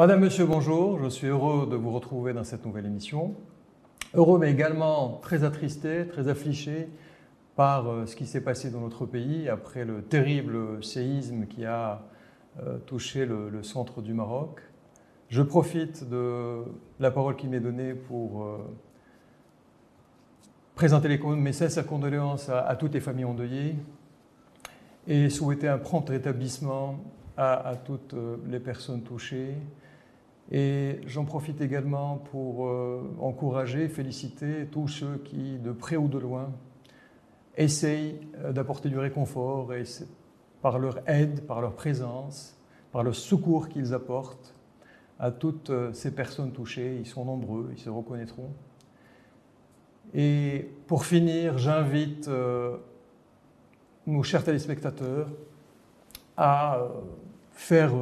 Madame, Monsieur, bonjour. Je suis heureux de vous retrouver dans cette nouvelle émission. Heureux, mais également très attristé, très affligé par euh, ce qui s'est passé dans notre pays après le terrible séisme qui a euh, touché le, centre du Maroc. Je profite de la parole qui m'est donnée pour euh, présenter les, mes sincères condoléances à, toutes les familles endeuillées et souhaiter un prompt rétablissement à, toutes les personnes touchées. Et j'en profite également pour encourager, féliciter tous ceux qui, de près ou de loin, essayent euh, d'apporter du réconfort et par leur aide, par leur présence, par le secours qu'ils apportent à toutes euh, ces personnes touchées. Ils sont nombreux, ils se reconnaîtront. Et pour finir, j'invite euh, nos chers téléspectateurs à faire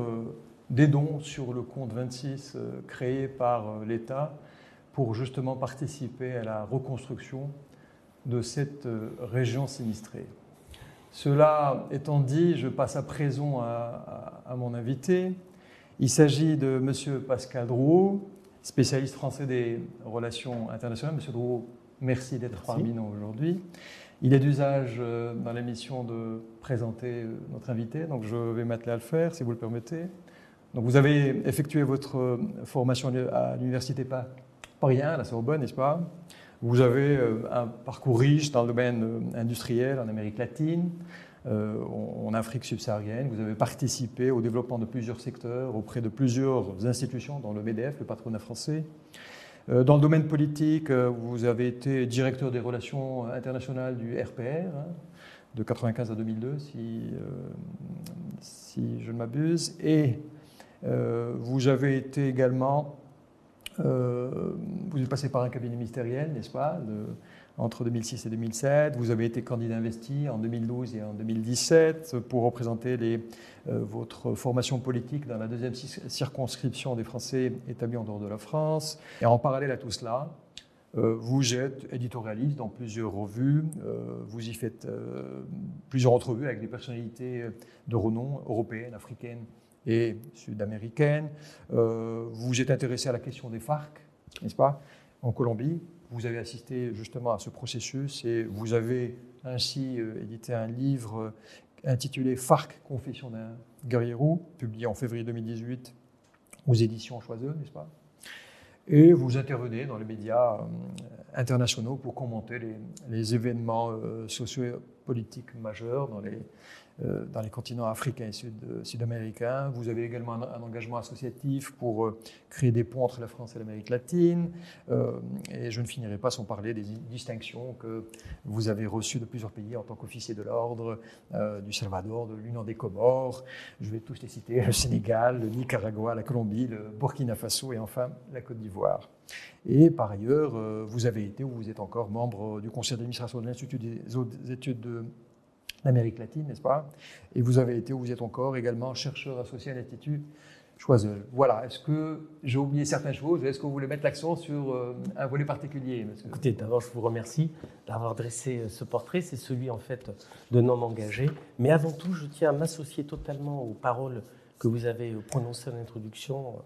des dons sur le compte 26 créé par l'État pour justement participer à la reconstruction de cette euh, région sinistrée. Cela étant dit, je passe à présent à, mon invité. Il s'agit de M. Pascal Drouot, spécialiste français des relations internationales. M. Drouot, merci d'être parmi nous aujourd'hui. Il est d'usage euh, dans l'émission de présenter euh, notre invité, donc je vais m'atteler à le faire, si vous le permettez. Donc vous avez effectué votre formation à l'université Paris 1, à la Sorbonne, n'est-ce pas? Vous avez euh, un parcours riche dans le domaine euh, industriel en Amérique latine, euh, en Afrique subsaharienne. Vous avez participé au développement de plusieurs secteurs auprès de plusieurs institutions, dont le MEDEF, le patronat français. Dans le domaine politique, vous avez été directeur des relations internationales du RPR, hein, de 1995 à 2002, si, si je ne m'abuse. Et vous avez été également euh, vous êtes passé par un cabinet ministériel, n'est-ce pas, entre 2006 et 2007. Vous avez été candidat investi en 2012 et en 2017 pour représenter euh, votre formation politique dans la deuxième circonscription des Français établis en dehors de la France. Et en parallèle à tout cela, euh, vous êtes éditorialiste dans plusieurs revues, vous y faites plusieurs entrevues avec des personnalités de renom européennes, africaines et sud-américaine. Euh, vous êtes intéressé à la question des FARC, n'est-ce pas, en Colombie. Vous avez assisté justement à ce processus et vous avez ainsi euh, édité un livre euh, intitulé FARC, Confession d'un guerrier roux, publié en février 2018 aux éditions Choiseux, n'est-ce pas? Et vous intervenez dans les médias internationaux pour commenter les, les événements sociopolitiques majeurs dans les euh, dans les continents africains et euh, sud-américains. Vous avez également un, engagement associatif pour euh, créer des ponts entre la France et l'Amérique latine. et je ne finirai pas sans parler des distinctions que vous avez reçues de plusieurs pays en tant qu'officier de l'ordre, du Salvador, de l'Union des Comores. Je vais tous les citer le Sénégal, le Nicaragua, la Colombie, le Burkina Faso et enfin la Côte d'Ivoire. Et par ailleurs, vous avez été ou vous êtes encore membre du conseil d'administration de l'Institut des études de d'Amérique latine, n'est-ce pas? Et vous avez été, ou vous êtes encore également chercheur associé à l'Institut Choiseul. Voilà, est-ce que j'ai oublié certaines choses Est-ce que vous voulez mettre l'accent sur euh, un volet particulier? Écoutez, d'abord, je vous remercie d'avoir dressé euh, ce portrait. C'est celui, en fait, d'un homme engagé. Mais avant tout, je tiens à m'associer totalement aux paroles que vous avez prononcées en introduction.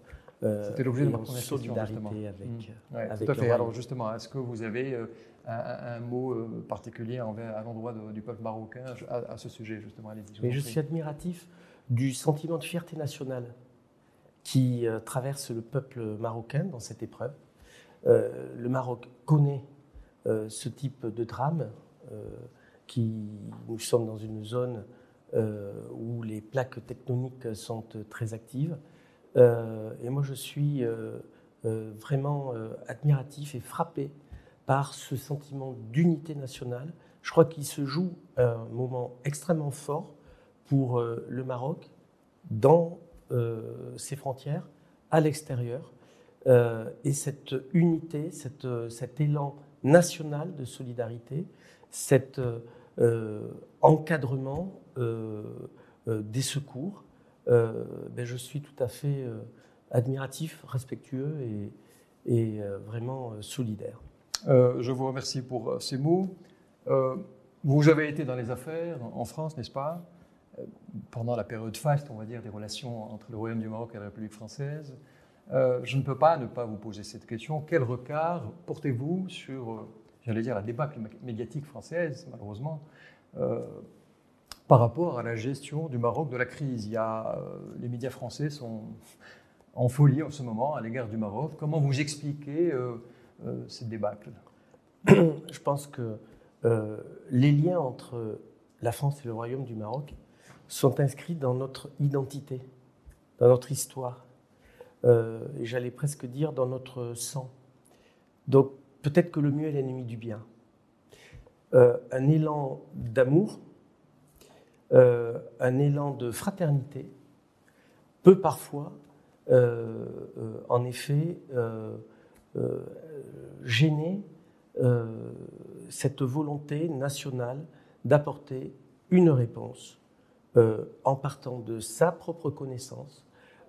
Euh, C'était l'objet de ma première solidarité avec, mmh. avec Tout à fait. Alors, justement, est-ce que vous avez un, mot euh, particulier à l'endroit du peuple marocain à, ce sujet, justement Mais je suis admiratif du sentiment de fierté nationale qui euh, traverse le peuple marocain dans cette épreuve. Euh, le Maroc connaît ce type de drame. qui, nous sommes dans une zone où les plaques tectoniques sont très actives. et moi, je suis vraiment admiratif et frappé par ce sentiment d'unité nationale. Je crois qu'il se joue un moment extrêmement fort pour euh, le Maroc dans euh, ses frontières, à l'extérieur. Euh, et cette unité, cet élan national de solidarité, cet encadrement des secours, ben je suis tout à fait admiratif, respectueux et vraiment solidaire. Euh, je vous remercie pour euh, ces mots. Euh, vous avez été dans les affaires en France, n'est-ce pas? Pendant la période faste, on va dire, des relations entre le Royaume du Maroc et la République française. je ne peux pas ne pas vous poser cette question. Quel regard portez-vous sur, j'allais dire, la débâcle médiatique française, malheureusement, par rapport à la gestion du Maroc de la crise? Il y a, Les médias français sont en folie en ce moment à l'égard du Maroc. Comment vous expliquez débâcle Je pense que les liens entre la France et le Royaume du Maroc sont inscrits dans notre identité, dans notre histoire, euh, et j'allais presque dire dans notre sang. Donc peut-être que le mieux est l'ennemi du bien. Euh, un élan d'amour, euh, un élan de fraternité peut parfois, en effet, gêner cette volonté nationale d'apporter une réponse euh, en partant de sa propre connaissance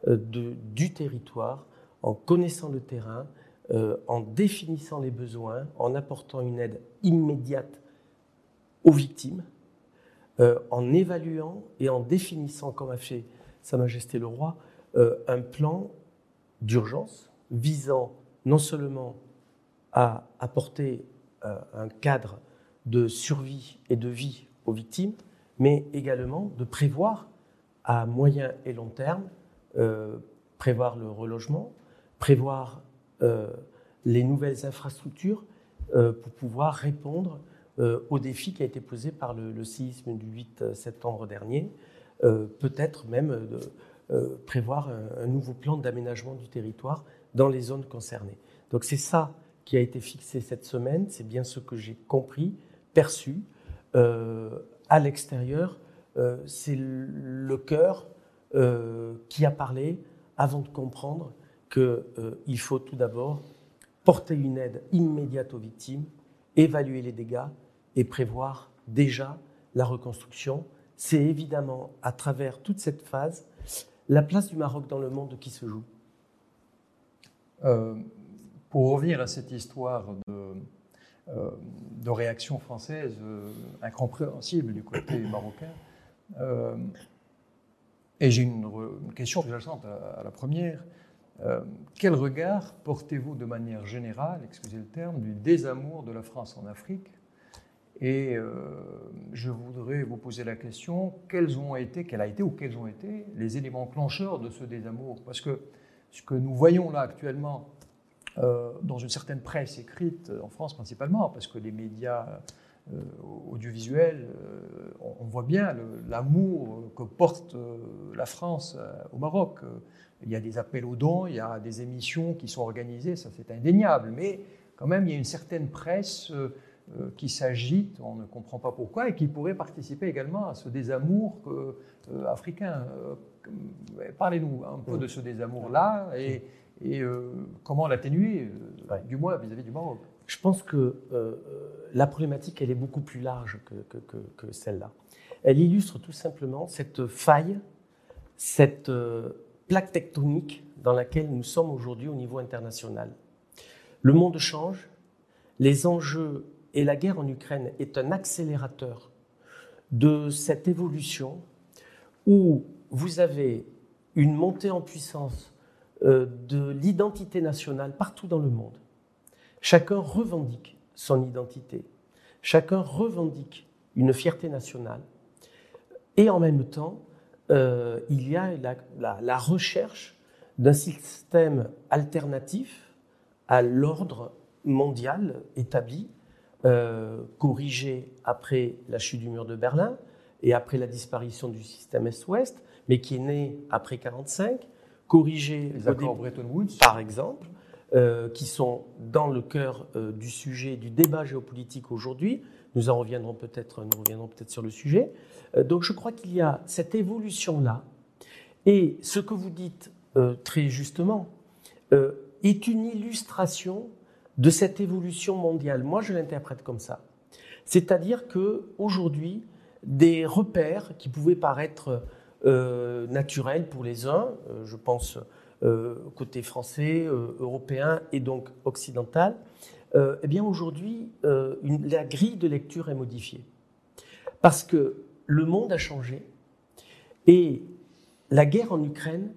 euh, de, du territoire, en connaissant le terrain, euh, en définissant les besoins, en apportant une aide immédiate aux victimes, en évaluant et en définissant, comme a fait Sa Majesté le Roi, un plan d'urgence visant non seulement à apporter un cadre de survie et de vie aux victimes, mais également de prévoir à moyen et long terme, euh, prévoir le relogement, prévoir euh, les nouvelles infrastructures euh, pour pouvoir répondre au défi qui a été posé par le, séisme du 8 septembre dernier, peut-être même prévoir un, un, nouveau plan d'aménagement du territoire dans les zones concernées. Donc c'est ça qui a été fixé cette semaine, c'est bien ce que j'ai compris, perçu, à l'extérieur, euh, c'est le cœur euh, qui a parlé avant de comprendre qu'il euh, faut tout d'abord porter une aide immédiate aux victimes, évaluer les dégâts et prévoir déjà la reconstruction. C'est évidemment à travers toute cette phase la place du Maroc dans le monde qui se joue. Pour revenir à cette histoire de, euh, de réactions françaises euh, incompréhensibles du côté marocain. Euh, et j'ai une, question sous-jacente à, à, la première. quel regard portez-vous de manière générale, excusez le terme, du désamour de la France en Afrique? Et je voudrais vous poser la question quels ont été, quel a été ou quels ont été les éléments clencheurs de ce désamour? Parce que ce que nous voyons là actuellement dans une certaine presse écrite, euh, en France principalement, parce que les médias euh, audiovisuels, on, voit bien l'amour que porte la France au Maroc. Il y a des appels aux dons, il y a des émissions qui sont organisées, ça c'est indéniable, mais quand même il y a une certaine presse qui s'agite, on ne comprend pas pourquoi, et qui pourrait participer également à ce désamour africain. Parlez-nous un peu de ce désamour-là et, et euh, comment l'atténuer, euh, du moins vis-à-vis du Maroc? Je pense que euh, la problématique, elle est beaucoup plus large que, que, celle-là. Elle illustre tout simplement cette faille, cette plaque tectonique dans laquelle nous sommes aujourd'hui au niveau international. Le monde change, les enjeux et la guerre en Ukraine est un accélérateur de cette évolution où vous avez une montée en puissance de l'identité nationale partout dans le monde. Chacun revendique son identité, chacun revendique une fierté nationale, et en même temps, euh, il y a la, recherche d'un système alternatif à l'ordre mondial établi, euh, corrigé après la chute du mur de Berlin et après la disparition du système Est-Ouest, mais qui est né après 1945, corriger les accords Bretton Woods, par exemple, euh, qui sont dans le cœur euh, du sujet du débat géopolitique aujourd'hui. Nous en reviendrons peut-être, nous reviendrons peut-être sur le sujet. Euh, donc, je crois qu'il y a cette évolution-là, et ce que vous dites très justement est une illustration de cette évolution mondiale. Moi, je l'interprète comme ça. C'est-à-dire que aujourd'hui, des repères qui pouvaient paraître euh, naturel pour les uns, euh, je pense euh, côté français, européen et donc occidental, eh bien aujourd'hui, la grille de lecture est modifiée. Parce que le monde a changé et la guerre en Ukraine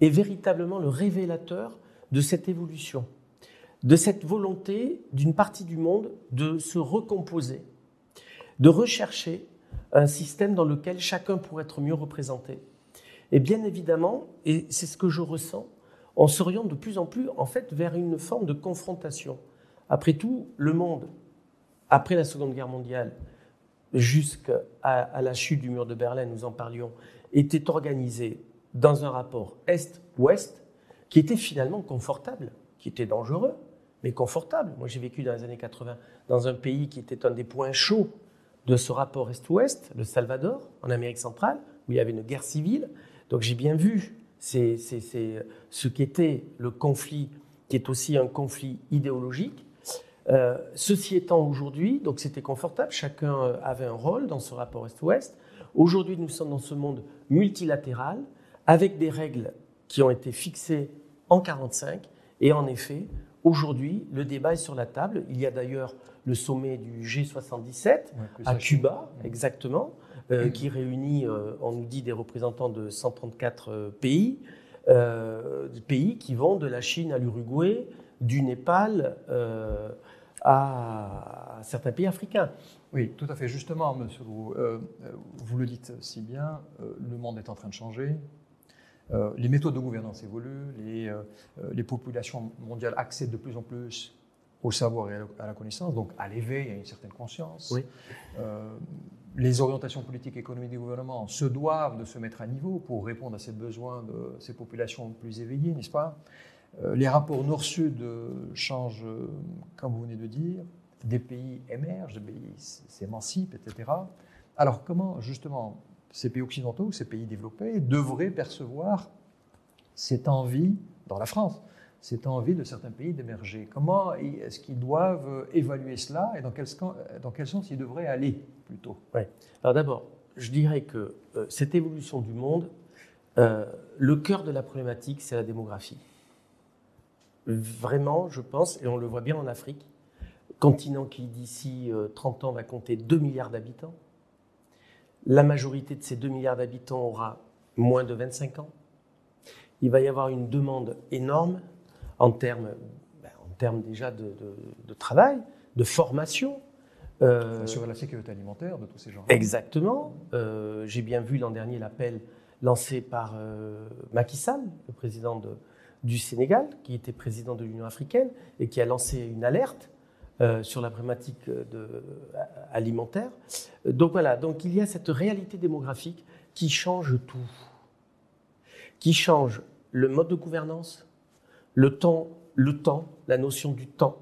est véritablement le révélateur de cette évolution, de cette volonté d'une partie du monde de se recomposer, de rechercher un système dans lequel chacun pourrait être mieux représenté. Et bien évidemment, et c'est ce que je ressens, on s'oriente de plus en plus en fait vers une forme de confrontation. Après tout, le monde, après la Seconde Guerre mondiale, jusqu'à la chute du mur de Berlin, nous en parlions, était organisé dans un rapport Est-Ouest qui était finalement confortable, qui était dangereux, mais confortable. Moi, j'ai vécu dans les années 80 dans un pays qui était un des points chauds de ce rapport Est-Ouest, le Salvador, en Amérique centrale, où il y avait une guerre civile. Donc j'ai bien vu c'est, ce qu'était le conflit, qui est aussi un conflit idéologique. Euh, ceci étant aujourd'hui, donc c'était confortable, chacun euh, avait un rôle dans ce rapport Est-Ouest. Aujourd'hui, nous sommes dans ce monde multilatéral, avec des règles qui ont été fixées en 1945, et en effet, aujourd'hui, le débat est sur la table. Il y a d'ailleurs le sommet du G77 à Cuba, exactement, euh, qui réunit, euh, on nous dit, des représentants de 134 euh, pays, pays qui vont de la Chine à l'Uruguay, du Népal à certains pays africains. Oui, tout à fait. Justement, monsieur, vous, vous le dites si bien, le monde est en train de changer. Les méthodes de gouvernance évoluent, les, les populations mondiales accèdent de plus en plus au savoir et à la connaissance, donc à l'éveil, à une certaine conscience. Euh, les orientations politiques et économiques des gouvernements se doivent de se mettre à niveau pour répondre à ces besoins de ces populations plus éveillées, n'est-ce pas? Euh, Les rapports nord-sud changent, comme vous venez de dire, des pays émergent, des pays s'émancipent, etc. Alors comment, justement, ces pays occidentaux, ces pays développés, devraient percevoir cette envie, dans la France, cette envie de certains pays d'émerger. Comment est-ce qu'ils doivent évaluer cela et dans quel, sens ils devraient aller plutôt? Alors d'abord, je dirais que euh, cette évolution du monde, euh, le cœur de la problématique, c'est la démographie. Vraiment, je pense, et on le voit bien en Afrique, continent qui d'ici 30 euh, ans va compter 2 milliards d'habitants. La majorité de ces 2 milliards d'habitants aura moins de 25 ans. Il va y avoir une demande énorme en termes, ben, en termes déjà de, travail, de formation. Euh, sur la sécurité alimentaire de tous ces gens. Exactement. Euh, j'ai bien vu l'an dernier l'appel lancé par euh, Macky Sall, le président du Sénégal, qui était président de l'Union africaine, et qui a lancé une alerte euh, sur la problématique de, alimentaire. Donc voilà, donc il y a cette réalité démographique qui change tout, qui change le mode de gouvernance, le temps, le temps, la notion du temps,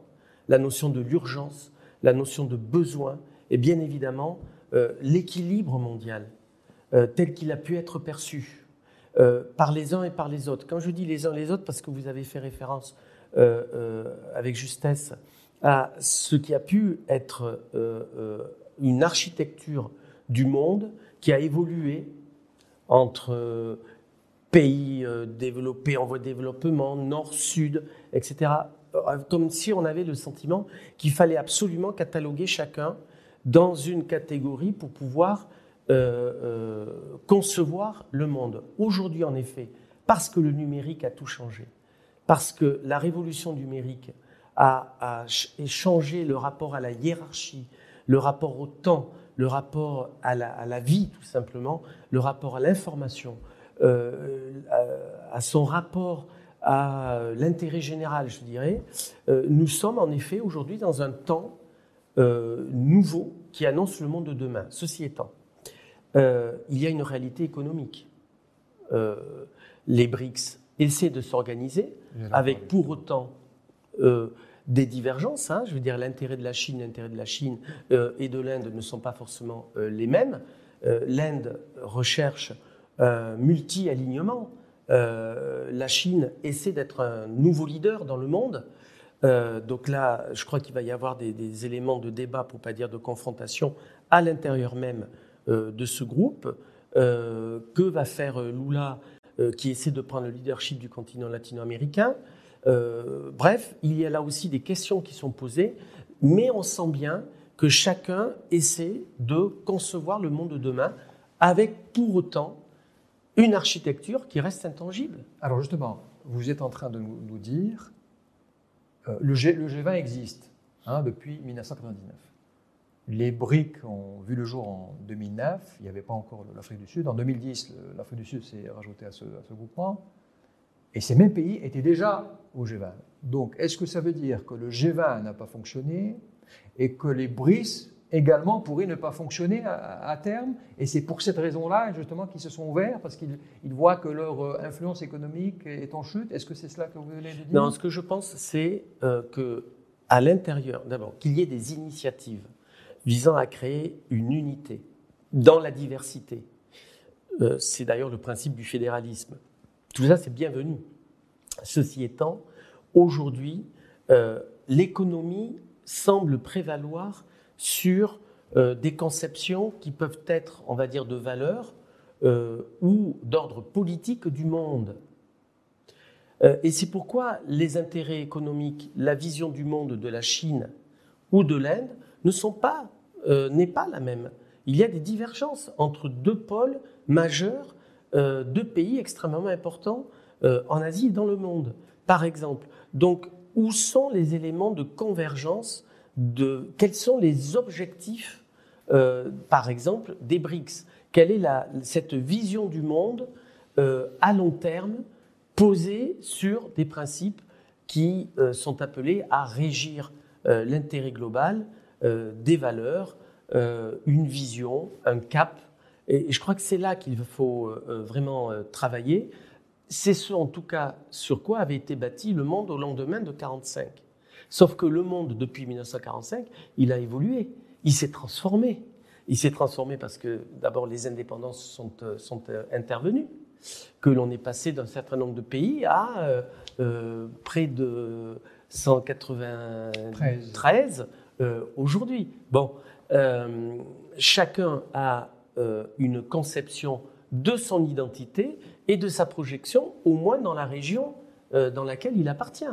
la notion de l'urgence, la notion de besoin et bien évidemment euh, l'équilibre mondial euh, tel qu'il a pu être perçu euh, par les uns et par les autres. Quand je dis les uns et les autres, parce que vous avez fait référence avec justesse à ce qui a pu être une architecture du monde qui a évolué entre pays euh, développés en voie de développement, nord, sud, etc. Euh, comme si on avait le sentiment qu'il fallait absolument cataloguer chacun dans une catégorie pour pouvoir euh, concevoir le monde. Aujourd'hui, en effet, parce que le numérique a tout changé, parce que la révolution numérique a, a, changé le rapport à la hiérarchie, le rapport au temps, le rapport à la, à la vie, tout simplement, le rapport à l'information, euh, à son rapport à l'intérêt général, je dirais, euh, nous sommes en effet aujourd'hui dans un temps euh, nouveau qui annonce le monde de demain. Ceci étant, il y a une réalité économique. les BRICS essaient de s'organiser avec pour autant des divergences. Hein. je veux dire, l'intérêt de la Chine, l'intérêt de la Chine et de l'Inde ne sont pas forcément les mêmes. L'Inde recherche multi-alignement. Euh, la Chine essaie d'être un nouveau leader dans le monde. Euh, donc là, je crois qu'il va y avoir des, éléments de débat, pour pas dire de confrontation, à l'intérieur même euh, de ce groupe. que va faire Lula, qui essaie de prendre le leadership du continent latino-américain? Bref, il y a là aussi des questions qui sont posées, mais on sent bien que chacun essaie de concevoir le monde de demain avec pour autant une architecture qui reste intangible. Alors justement, vous êtes en train de nous, dire, euh, le, G, le, G20 existe hein, depuis 1999. Les BRIC ont vu le jour en 2009, il n'y avait pas encore l'Afrique du Sud. En 2010, l'Afrique du Sud s'est rajouté à ce, à ce, groupement. Et ces mêmes pays étaient déjà au G20. Donc, est-ce que ça veut dire que le G20 n'a pas fonctionné et que les BRICS également pourraient ne pas fonctionner à, terme? Et c'est pour cette raison-là, justement, qu'ils se sont ouverts, parce qu'ils voient que leur euh, influence économique est en chute. Est-ce que c'est cela que vous venez dire? Non, ce que je pense, c'est euh, que à l'intérieur, d'abord, qu'il y ait des initiatives visant à créer une unité dans la diversité. Euh, c'est d'ailleurs le principe du fédéralisme. Tout ça, c'est bienvenu. Ceci étant, aujourd'hui, l'économie semble prévaloir sur euh, des conceptions qui peuvent être, on va dire, de valeur euh, ou d'ordre politique du monde. Euh, et c'est pourquoi les intérêts économiques, la vision du monde de la Chine ou de l'Inde ne sont pas, n'est pas la même. Il y a des divergences entre deux pôles majeurs, deux pays extrêmement importants en Asie et dans le monde. Par exemple, donc où sont les éléments de convergence de quels sont les objectifs, euh, par exemple, des BRICS? Quelle est cette vision du monde euh, à long terme posée sur des principes qui euh, sont appelés à régir l'intérêt global, des valeurs, une vision, un cap. Et je crois que c'est là qu'il faut vraiment travailler. C'est ce, en tout cas, sur quoi avait été bâti le monde au lendemain de 1945. Sauf que le monde, depuis 1945, il a évolué, il s'est transformé. Il s'est transformé parce que d'abord les indépendances sont, euh, sont euh, intervenues, que l'on est passé d'un certain nombre de pays à euh, près de 193 aujourd'hui. Bon, chacun a une conception de son identité et de sa projection, au moins dans la région dans laquelle il appartient.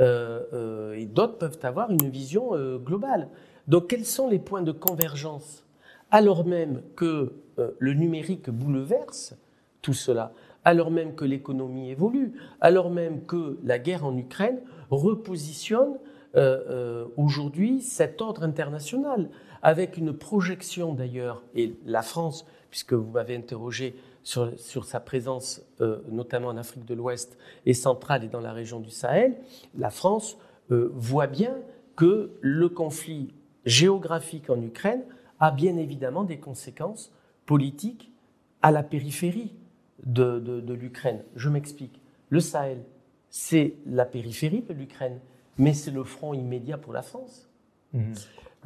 Euh, euh, et d'autres peuvent avoir une vision euh, globale. Donc quels sont les points de convergence alors même que le numérique bouleverse tout cela, alors même que l'économie évolue, alors même que la guerre en Ukraine repositionne aujourd'hui cet ordre international, avec une projection d'ailleurs, et la France, puisque vous m'avez interrogé sur, sa présence euh, notamment en Afrique de l'Ouest et centrale et dans la région du Sahel, la France euh, voit bien que le conflit géographique en Ukraine a bien évidemment des conséquences politiques à la périphérie de, l'Ukraine. Je m'explique. Le Sahel, c'est la périphérie de l'Ukraine, mais c'est le front immédiat pour la France. Mmh.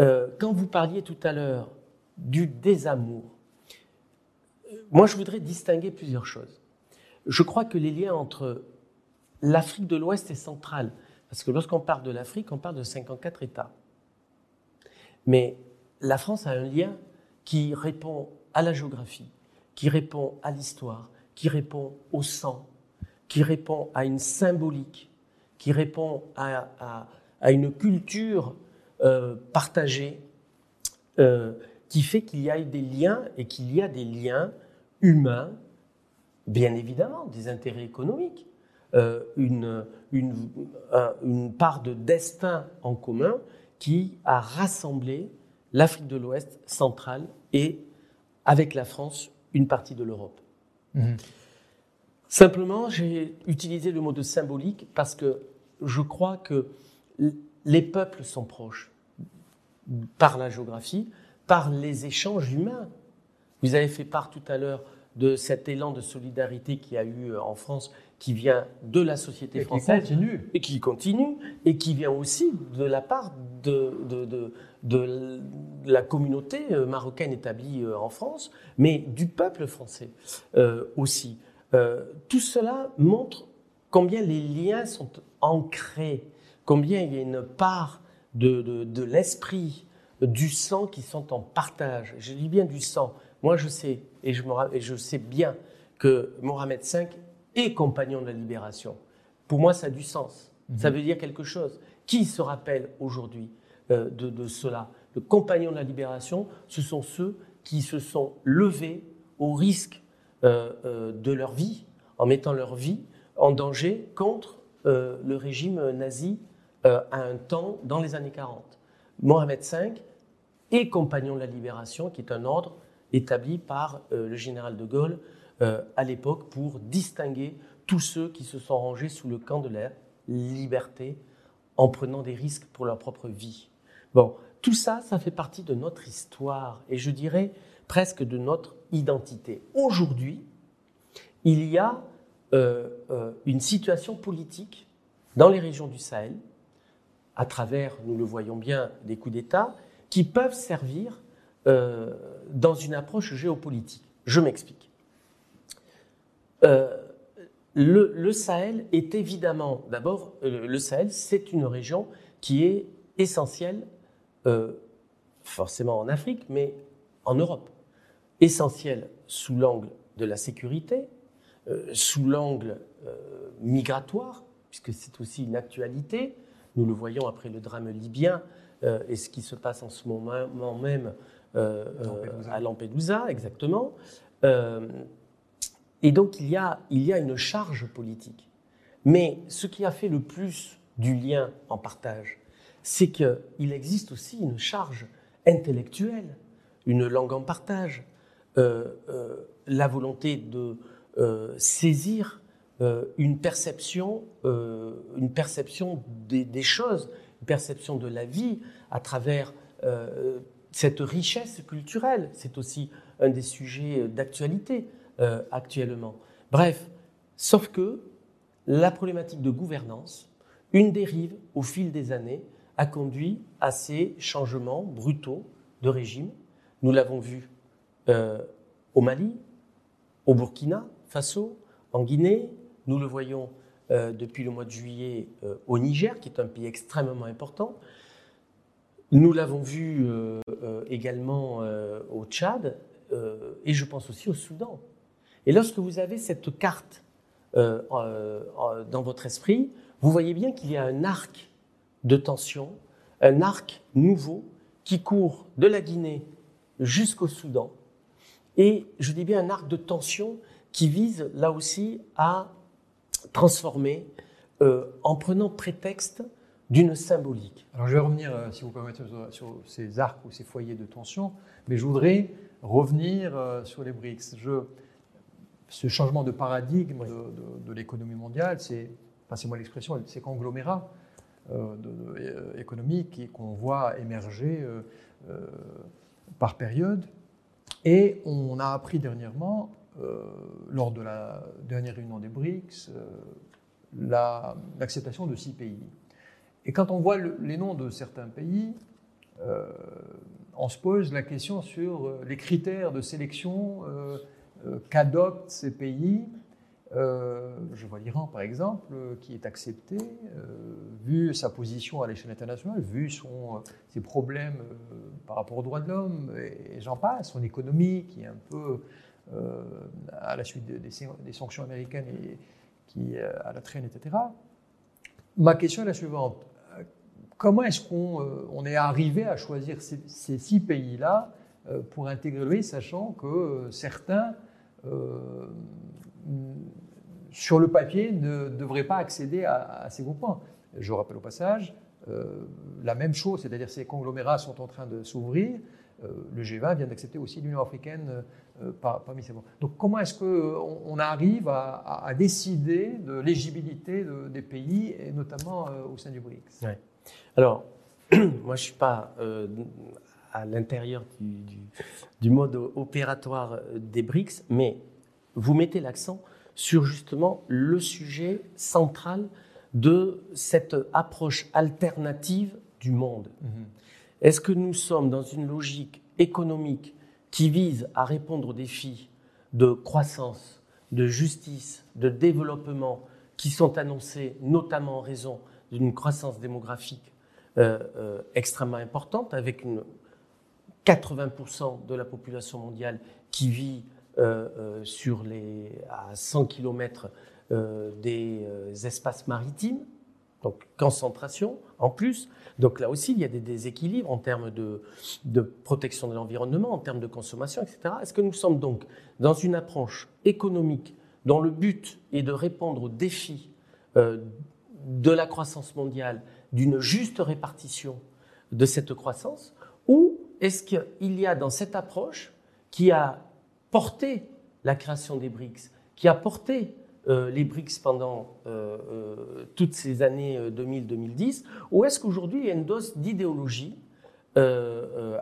Euh, quand vous parliez tout à l'heure du désamour moi, je voudrais distinguer plusieurs choses. Je crois que les liens entre l'Afrique de l'Ouest et centrale, parce que lorsqu'on parle de l'Afrique, on parle de 54 États. Mais la France a un lien qui répond à la géographie, qui répond à l'histoire, qui répond au sang, qui répond à une symbolique, qui répond à, une culture euh, partagée, euh, qui fait qu'il y a des liens et qu'il y a des liens humain, bien évidemment, des intérêts économiques, euh, une, une, part de destin en commun qui a rassemblé l'Afrique de l'Ouest centrale et, avec la France, une partie de l'Europe. Mhm. Simplement, j'ai utilisé le mot de symbolique parce que je crois que les peuples sont proches par la géographie, par les échanges humains. Vous avez fait part tout à l'heure de cet élan de solidarité qui a eu euh, en France, qui vient de la société et française. Qui continue. Et qui continue. Et qui vient aussi de la part de, de, de, la communauté euh, marocaine établie euh, en France, mais du peuple français aussi. tout cela montre combien les liens sont ancrés, combien il y a une part de, de l'esprit, du sang qui sont en partage. Je dis bien du sang. Moi, je sais, et je, me, et je sais bien que Mohamed V est compagnon de la libération. Pour moi, ça a du sens. Mhm. Ça veut dire quelque chose. Qui se rappelle aujourd'hui euh, de, de, cela? Le compagnon de la libération, ce sont ceux qui se sont levés au risque de leur vie, en mettant leur vie en danger contre le régime nazi à un temps dans les années 40. Mohamed V et compagnon de la libération, qui est un ordre établi par le général de Gaulle à l'époque pour distinguer tous ceux qui se sont rangés sous le camp de la liberté en prenant des risques pour leur propre vie. Bon, tout ça, ça fait partie de notre histoire et je dirais presque de notre identité. Aujourd'hui, il y a euh, euh, une situation politique dans les régions du Sahel, à travers, nous le voyons bien, des coups d'État, qui peuvent servir euh, dans une approche géopolitique. Je m'explique. Le, Sahel est évidemment, d'abord, euh, le Sahel, c'est une région qui est essentielle, euh, forcément en Afrique, mais en Europe. Essentielle sous l'angle de la sécurité, euh, sous l'angle migratoire, puisque c'est aussi une actualité. Nous le voyons après le drame libyen et ce qui se passe en ce moment même à Lampedusa, exactement. Et donc il y, a, il y a une charge politique. Mais ce qui a fait le plus du lien en partage, c'est qu'il existe aussi une charge intellectuelle, une langue en partage, euh, euh, la volonté de euh, saisir une perception, une perception des, choses, une perception de la vie à travers cette richesse culturelle. C'est aussi un des sujets d'actualité. Euh, actuellement. Bref, sauf que la problématique de gouvernance, une dérive au fil des années, a conduit à ces changements brutaux de régime. Nous l'avons vu euh, au Mali, au Burkina Faso, en Guinée. Nous le voyons euh, depuis le mois de juillet au Niger, qui est un pays extrêmement important. Nous l'avons vu également au Tchad et je pense aussi au Soudan. Et lorsque vous avez cette carte euh, euh, dans votre esprit, vous voyez bien qu'il y a un arc de tension, un arc nouveau qui court de la Guinée jusqu'au Soudan. Et je dis bien un arc de tension qui vise là aussi à transformer euh, en prenant prétexte d'une symbolique. Alors je vais revenir, si vous permettez, sur ces arcs ou ces foyers de tension, mais je voudrais revenir sur les BRICS. Je, ce changement de paradigme de, l'économie mondiale, c'est, passez-moi l'expression, ces conglomérats euh, euh, économiques qu'on voit émerger euh, par période. Et on a appris dernièrement, lors de la dernière réunion des BRICS, l'acceptation de six pays. Et quand on voit les noms de certains pays, on se pose la question sur les critères de sélection euh, qu'adoptent ces pays. Euh, je vois l'Iran par exemple, qui est accepté, euh, vu sa position à l'échelle internationale, vu ses problèmes par rapport aux droits de l'homme, et, j'en passe, son économie qui est un peu à la suite des, sanctions américaines et qui à la traîne, etc. Ma question est la suivante. Comment est-ce qu'on est arrivé à choisir ces, six pays-là pour intégrer le sachant que certains euh, sur le papier, ne devrait pas accéder à, ces groupements? Je rappelle au passage, euh, la même chose, c'est-à-dire ces conglomérats sont en train de s'ouvrir. Euh, le G20 vient d'accepter aussi l'Union africaine ces groupes. Donc comment est-ce qu'on on arrive à, décider de l'éligibilité des pays, et notamment au sein du BRICS Alors, moi je ne suis pas à l'intérieur du, mode opératoire des BRICS, mais vous mettez l'accent sur justement le sujet central de cette approche alternative du monde. Mhm. Est-ce que nous sommes dans une logique économique qui vise à répondre aux défis de croissance, de justice, de développement qui sont annoncés notamment en raison d'une croissance démographique euh, euh, extrêmement importante, avec une 80% de la population mondiale qui vit euh, à 100 km des espaces maritimes. Donc concentration en plus. Donc là aussi, il y a des déséquilibres en termes de, protection de l'environnement, en termes de consommation, etc. Est-ce que nous sommes donc dans une approche économique dont le but est de répondre aux défis euh, de la croissance mondiale, d'une juste répartition de cette croissance, ou est-ce qu'il y a dans cette approche qui a porté la création des BRICS, qui a porté euh, les BRICS pendant euh, euh, toutes ces années 2000-2010, ou est-ce qu'aujourd'hui il y a une dose d'idéologie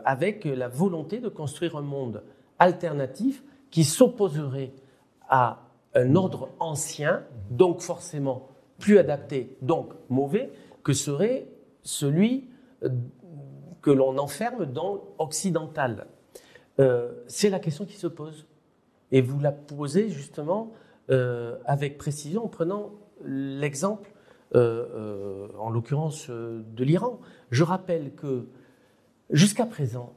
avec la volonté de construire un monde alternatif qui s'opposerait à un ordre ancien, donc forcément plus adapté, donc mauvais, que serait celui que l'on enferme dans occidental? C'est la question qui se pose. Et vous la posez justement euh, avec précision en prenant l'exemple, euh, euh, en l'occurrence, de l'Iran. Je rappelle que jusqu'à présent,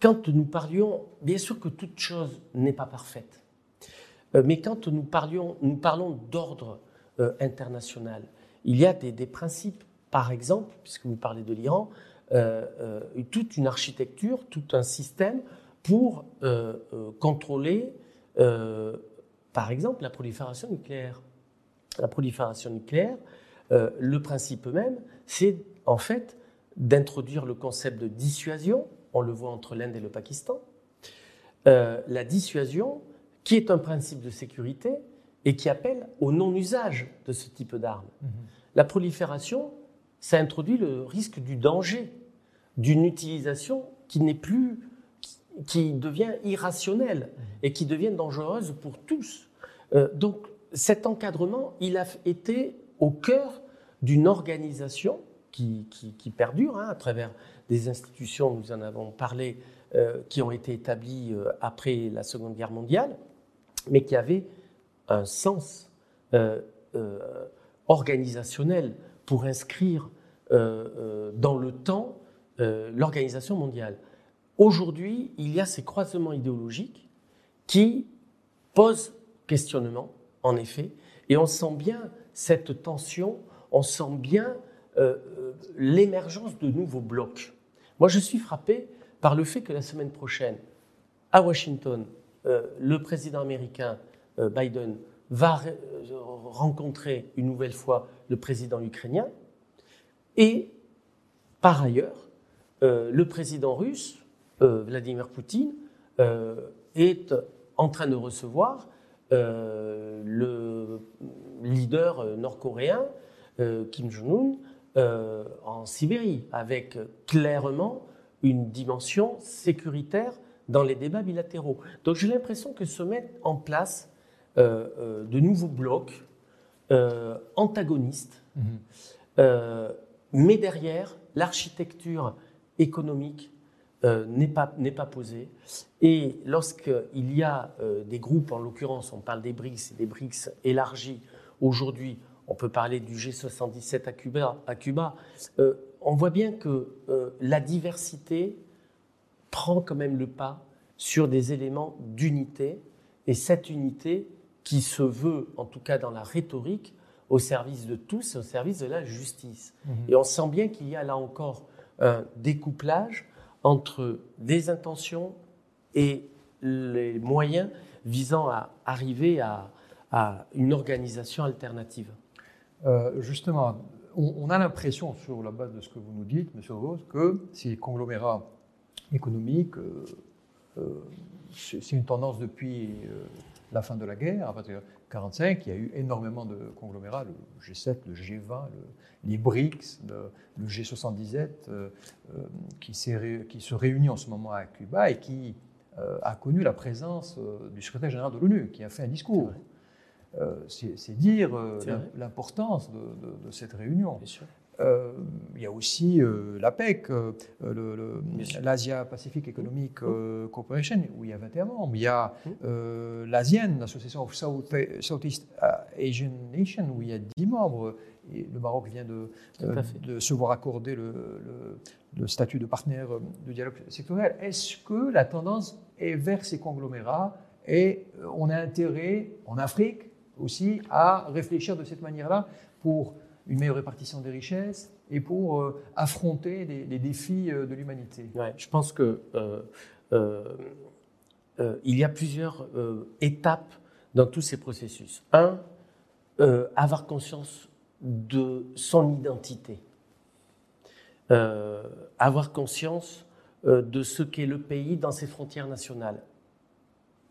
quand nous parlions, bien sûr que toute chose n'est pas parfaite, mais quand nous, parlions, nous parlons d'ordre international, il y a des, des, principes, par exemple, puisque vous parlez de l'Iran, toute une architecture, tout un système pour contrôler par exemple, la prolifération nucléaire. La prolifération nucléaire, euh, le principe même, c'est en fait d'introduire le concept de dissuasion, on le voit entre l'Inde et le Pakistan, euh, la dissuasion qui est un principe de sécurité et qui appelle au non-usage de ce type d'armes. Mhm. La prolifération, ça introduit le risque du danger, d'une utilisation qui n'est plus, qui devient irrationnelle mhm. et qui devient dangereuse pour tous. Euh, donc cet encadrement, il a été au cœur d'une organisation qui, perdure hein, à travers des institutions, nous en avons parlé, euh, qui ont été établies euh, après la Seconde Guerre mondiale, mais qui avaient un sens organisationnel pour inscrire dans le temps l'organisation mondiale. Aujourd'hui, il y a ces croisements idéologiques qui posent questionnement, en effet, et on sent bien cette tension, on sent bien euh, euh, l'émergence de nouveaux blocs. Moi, je suis frappé par le fait que la semaine prochaine, à Washington, euh, le président américain Biden va rencontrer une nouvelle fois le président ukrainien, et par ailleurs, le président russe, Vladimir Poutine, est en train de recevoir euh, le leader nord-coréen, euh, Kim Jong-un, euh, en Sibérie, avec clairement une dimension sécuritaire dans les débats bilatéraux. Donc j'ai l'impression que se mettent en place de nouveaux blocs antagonistes, mhm. mais derrière, l'architecture économique euh, n'est pas, pas posée. Et lorsqu'il y a euh, des groupes, en l'occurrence, on parle des BRICS, des BRICS élargis aujourd'hui, on peut parler du G77 à Cuba, à Cuba euh, on voit bien que la diversité prend quand même le pas sur des éléments d'unité, et cette unité qui se veut, en tout cas dans la rhétorique, au service de tous, au service de la justice. Mmh. Et on sent bien qu'il y a là encore un découplage entre des intentions et les moyens visant à arriver à, une organisation alternative euh, Justement, on, a l'impression, sur la base de ce que vous nous dites, M. Rose, que ces conglomérats économiques, euh, euh, c'est une tendance depuis la fin de la guerre, à partir de 1945, il y a eu énormément de conglomérats, le G7, le G20, les BRICS, le, G77, euh, euh, qui, qui, se réunit en ce moment à Cuba et qui euh, a connu la présence du secrétaire général de l'ONU, qui a fait un discours. C'est dire l'importance de, cette réunion. Euh, il y a aussi euh, l'APEC, euh, l'Asia Pacific Economic Cooperation, où il y a 21 membres. Il y a mmh. l'ASEAN, l'Association of Southeast Asian Nations, où il y a 10 membres. Et le Maroc vient de, de se voir accorder le, le, statut de partenaire de dialogue sectoriel. Est-ce que la tendance est vers ces conglomérats et on a intérêt, en Afrique aussi, à réfléchir de cette manière-là pour une meilleure répartition des richesses et pour affronter les, défis de l'humanité. Je pense que il y a plusieurs étapes dans tous ces processus. Un, avoir conscience de son identité. avoir conscience de ce qu'est le pays dans ses frontières nationales.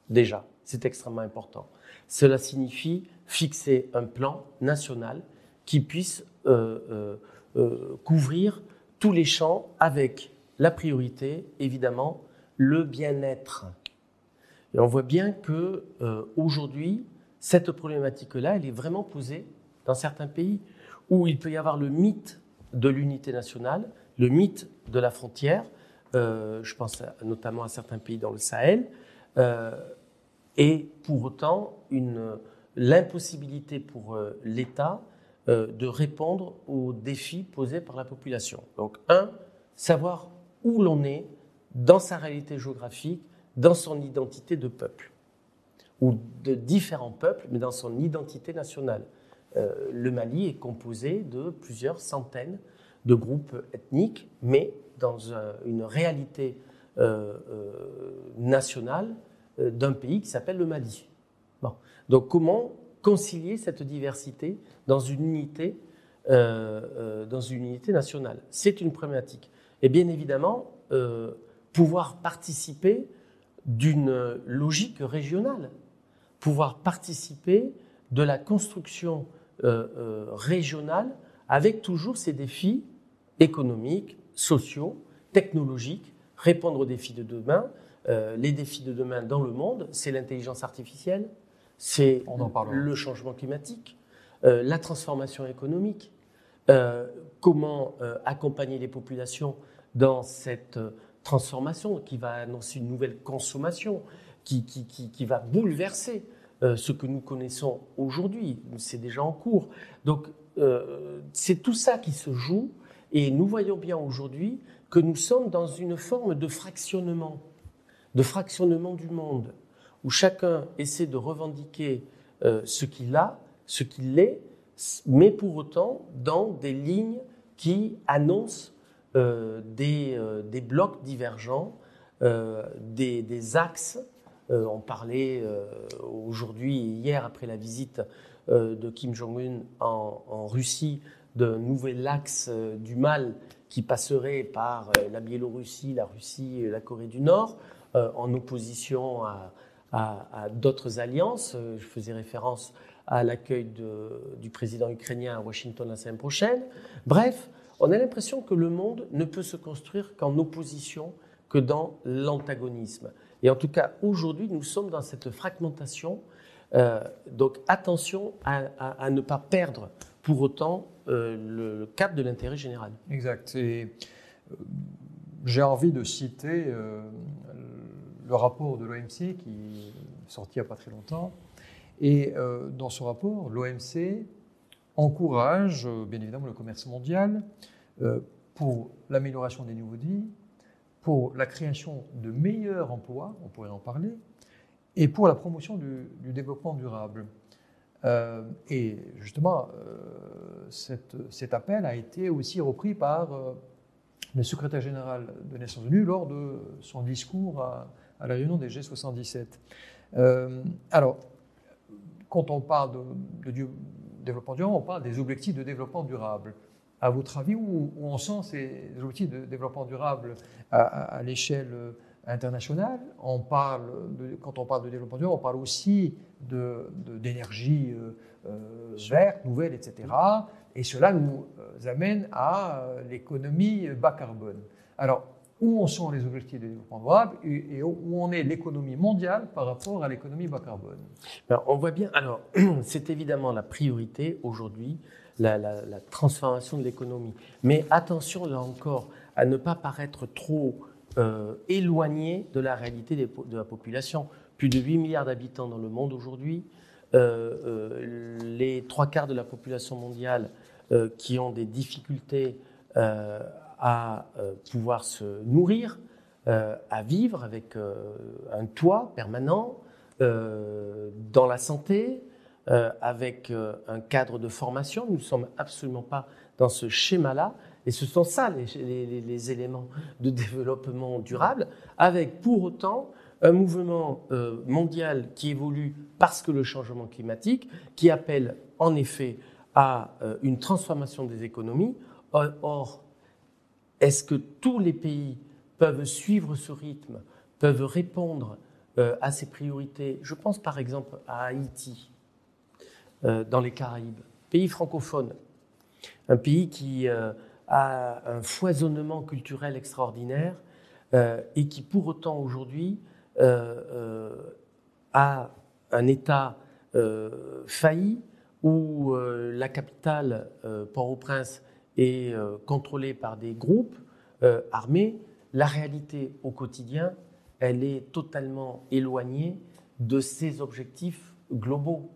Déjà, c'est extrêmement important. Cela signifie fixer un plan national qui puisse euh, euh, euh, couvrir tous les champs avec la priorité, évidemment, le bien-être. Et on voit bien que aujourd'hui, cette problématique-là, elle est vraiment posée dans certains pays où il peut y avoir le mythe de l'unité nationale, le mythe de la frontière. je pense notamment à certains pays dans le Sahel et pour autant l'impossibilité pour l'État de répondre aux défis posés par la population. Donc, un, savoir où l'on est dans sa réalité géographique, dans son identité de peuple, ou de différents peuples, mais dans son identité nationale. Euh, le Mali est composé de plusieurs centaines de groupes ethniques, mais dans une réalité nationale euh, d'un pays qui s'appelle le Mali. Bon. Donc comment concilier cette diversité dans une unité, euh, euh, dans une unité nationale C'est une problématique. Et bien évidemment, pouvoir participer d'une logique régionale, pouvoir participer de la construction régionale avec toujours ces défis économiques, sociaux, technologiques, répondre aux défis de demain, euh, les défis de demain dans le monde, c'est l'intelligence artificielle, c'est le changement climatique, euh, la transformation économique, euh, comment accompagner les populations dans cette transformation qui va annoncer une nouvelle consommation, qui, qui va bouleverser ce que nous connaissons aujourd'hui. C'est déjà en cours. Donc, c'est tout ça qui se joue et nous voyons bien aujourd'hui que nous sommes dans une forme de fractionnement de fractionnement du monde, où chacun essaie de revendiquer euh, ce qu'il a, ce qu'il est, mais pour autant dans des lignes qui annoncent euh, euh, des, blocs divergents, des, axes. on parlait aujourd'hui et hier, après la visite de Kim Jong-un en, Russie, d'un nouvel axe du mal qui passerait par la Biélorussie, la Russie la Corée du Nord. En opposition à, d'autres alliances. Euh, je faisais référence à l'accueil du président ukrainien à Washington la semaine prochaine. Bref, on a l'impression que le monde ne peut se construire qu'en opposition, que dans l'antagonisme. Et en tout cas, aujourd'hui, nous sommes dans cette fragmentation. Euh, donc attention à, ne pas perdre pour autant le, cap de l'intérêt général. Exact. j'ai envie de citer le rapport de l'OMC qui est sorti il n'y a pas très longtemps. Et euh, dans ce rapport, l'OMC encourage euh, bien évidemment le commerce mondial euh, pour l'amélioration des niveaux de vie, pour la création de meilleurs emplois, on pourrait en parler, et pour la promotion du, développement durable. et justement, cet appel a été aussi repris par le secrétaire général des Nations Unies lors de son discours à, à la réunion des G77. Euh, alors, quand on parle de, développement durable, on parle des objectifs de développement durable. À votre avis, où, on sent ces objectifs de développement durable à, l'échelle internationale? On parle Quand on parle de développement durable, on parle aussi d'énergie de, euh, verte, nouvelle, etc. Et cela nous amène à l'économie bas carbone. Alors, où en sont les objectifs de développement durable et, où en est l'économie mondiale par rapport à l'économie bas carbone ben, On voit bien, alors c'est évidemment la priorité aujourd'hui, la, transformation de l'économie. Mais attention là encore à ne pas paraître trop euh, éloigné de la réalité de la population. Plus de 8 milliards d'habitants dans le monde aujourd'hui, euh, euh, les trois quarts de la population mondiale qui ont des difficultés à euh, pouvoir se nourrir, euh, à vivre avec euh, un toit permanent, dans la santé, avec un cadre de formation. Nous ne sommes absolument pas dans ce schéma-là. Et ce sont ça les, éléments de développement durable, avec pour autant un mouvement mondial qui évolue parce que le changement climatique, qui appelle en effet à une transformation des économies. Or, est-ce que tous les pays peuvent suivre ce rythme, peuvent répondre euh, à ces priorités? Je pense par exemple à Haïti, dans les Caraïbes, pays francophone, un pays qui a un foisonnement culturel extraordinaire euh, et qui pour autant aujourd'hui euh, euh, a un État failli où la capitale, Port-au-Prince, est contrôlée par des groupes armés. La réalité au quotidien, elle est totalement éloignée de ces objectifs globaux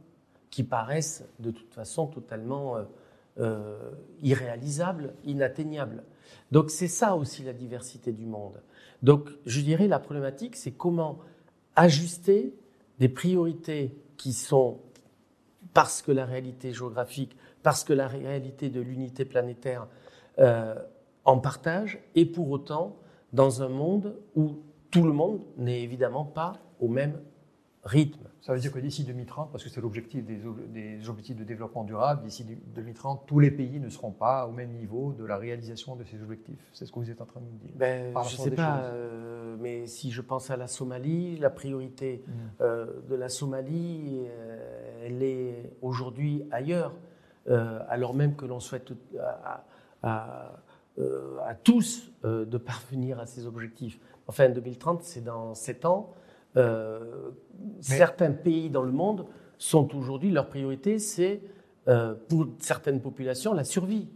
qui paraissent de toute façon totalement euh, irréalisable, inatteignable. Donc c'est ça aussi la diversité du monde. Donc je dirais la problématique, c'est comment ajuster des priorités qui sont, parce que la réalité géographique, parce que la réalité de l'unité planétaire euh, en partage, et pour autant dans un monde où tout le monde n'est évidemment pas au même rythme. Ça veut dire que d'ici 2030, parce que c'est l'objectif des, objectifs de développement durable, d'ici 2030, tous les pays ne seront pas au même niveau de la réalisation de ces objectifs. C'est ce que vous êtes en train de nous dire. Ben, je ne sais pas, euh, mais si je pense à la Somalie, la priorité mm. euh, de la Somalie, euh, elle est aujourd'hui ailleurs, alors même que l'on souhaite à, à tous de parvenir à ces objectifs. Enfin, 2030, c'est dans 7 ans. Euh, certains pays dans le monde sont aujourd'hui, leur priorité, c'est euh, pour certaines populations la survie.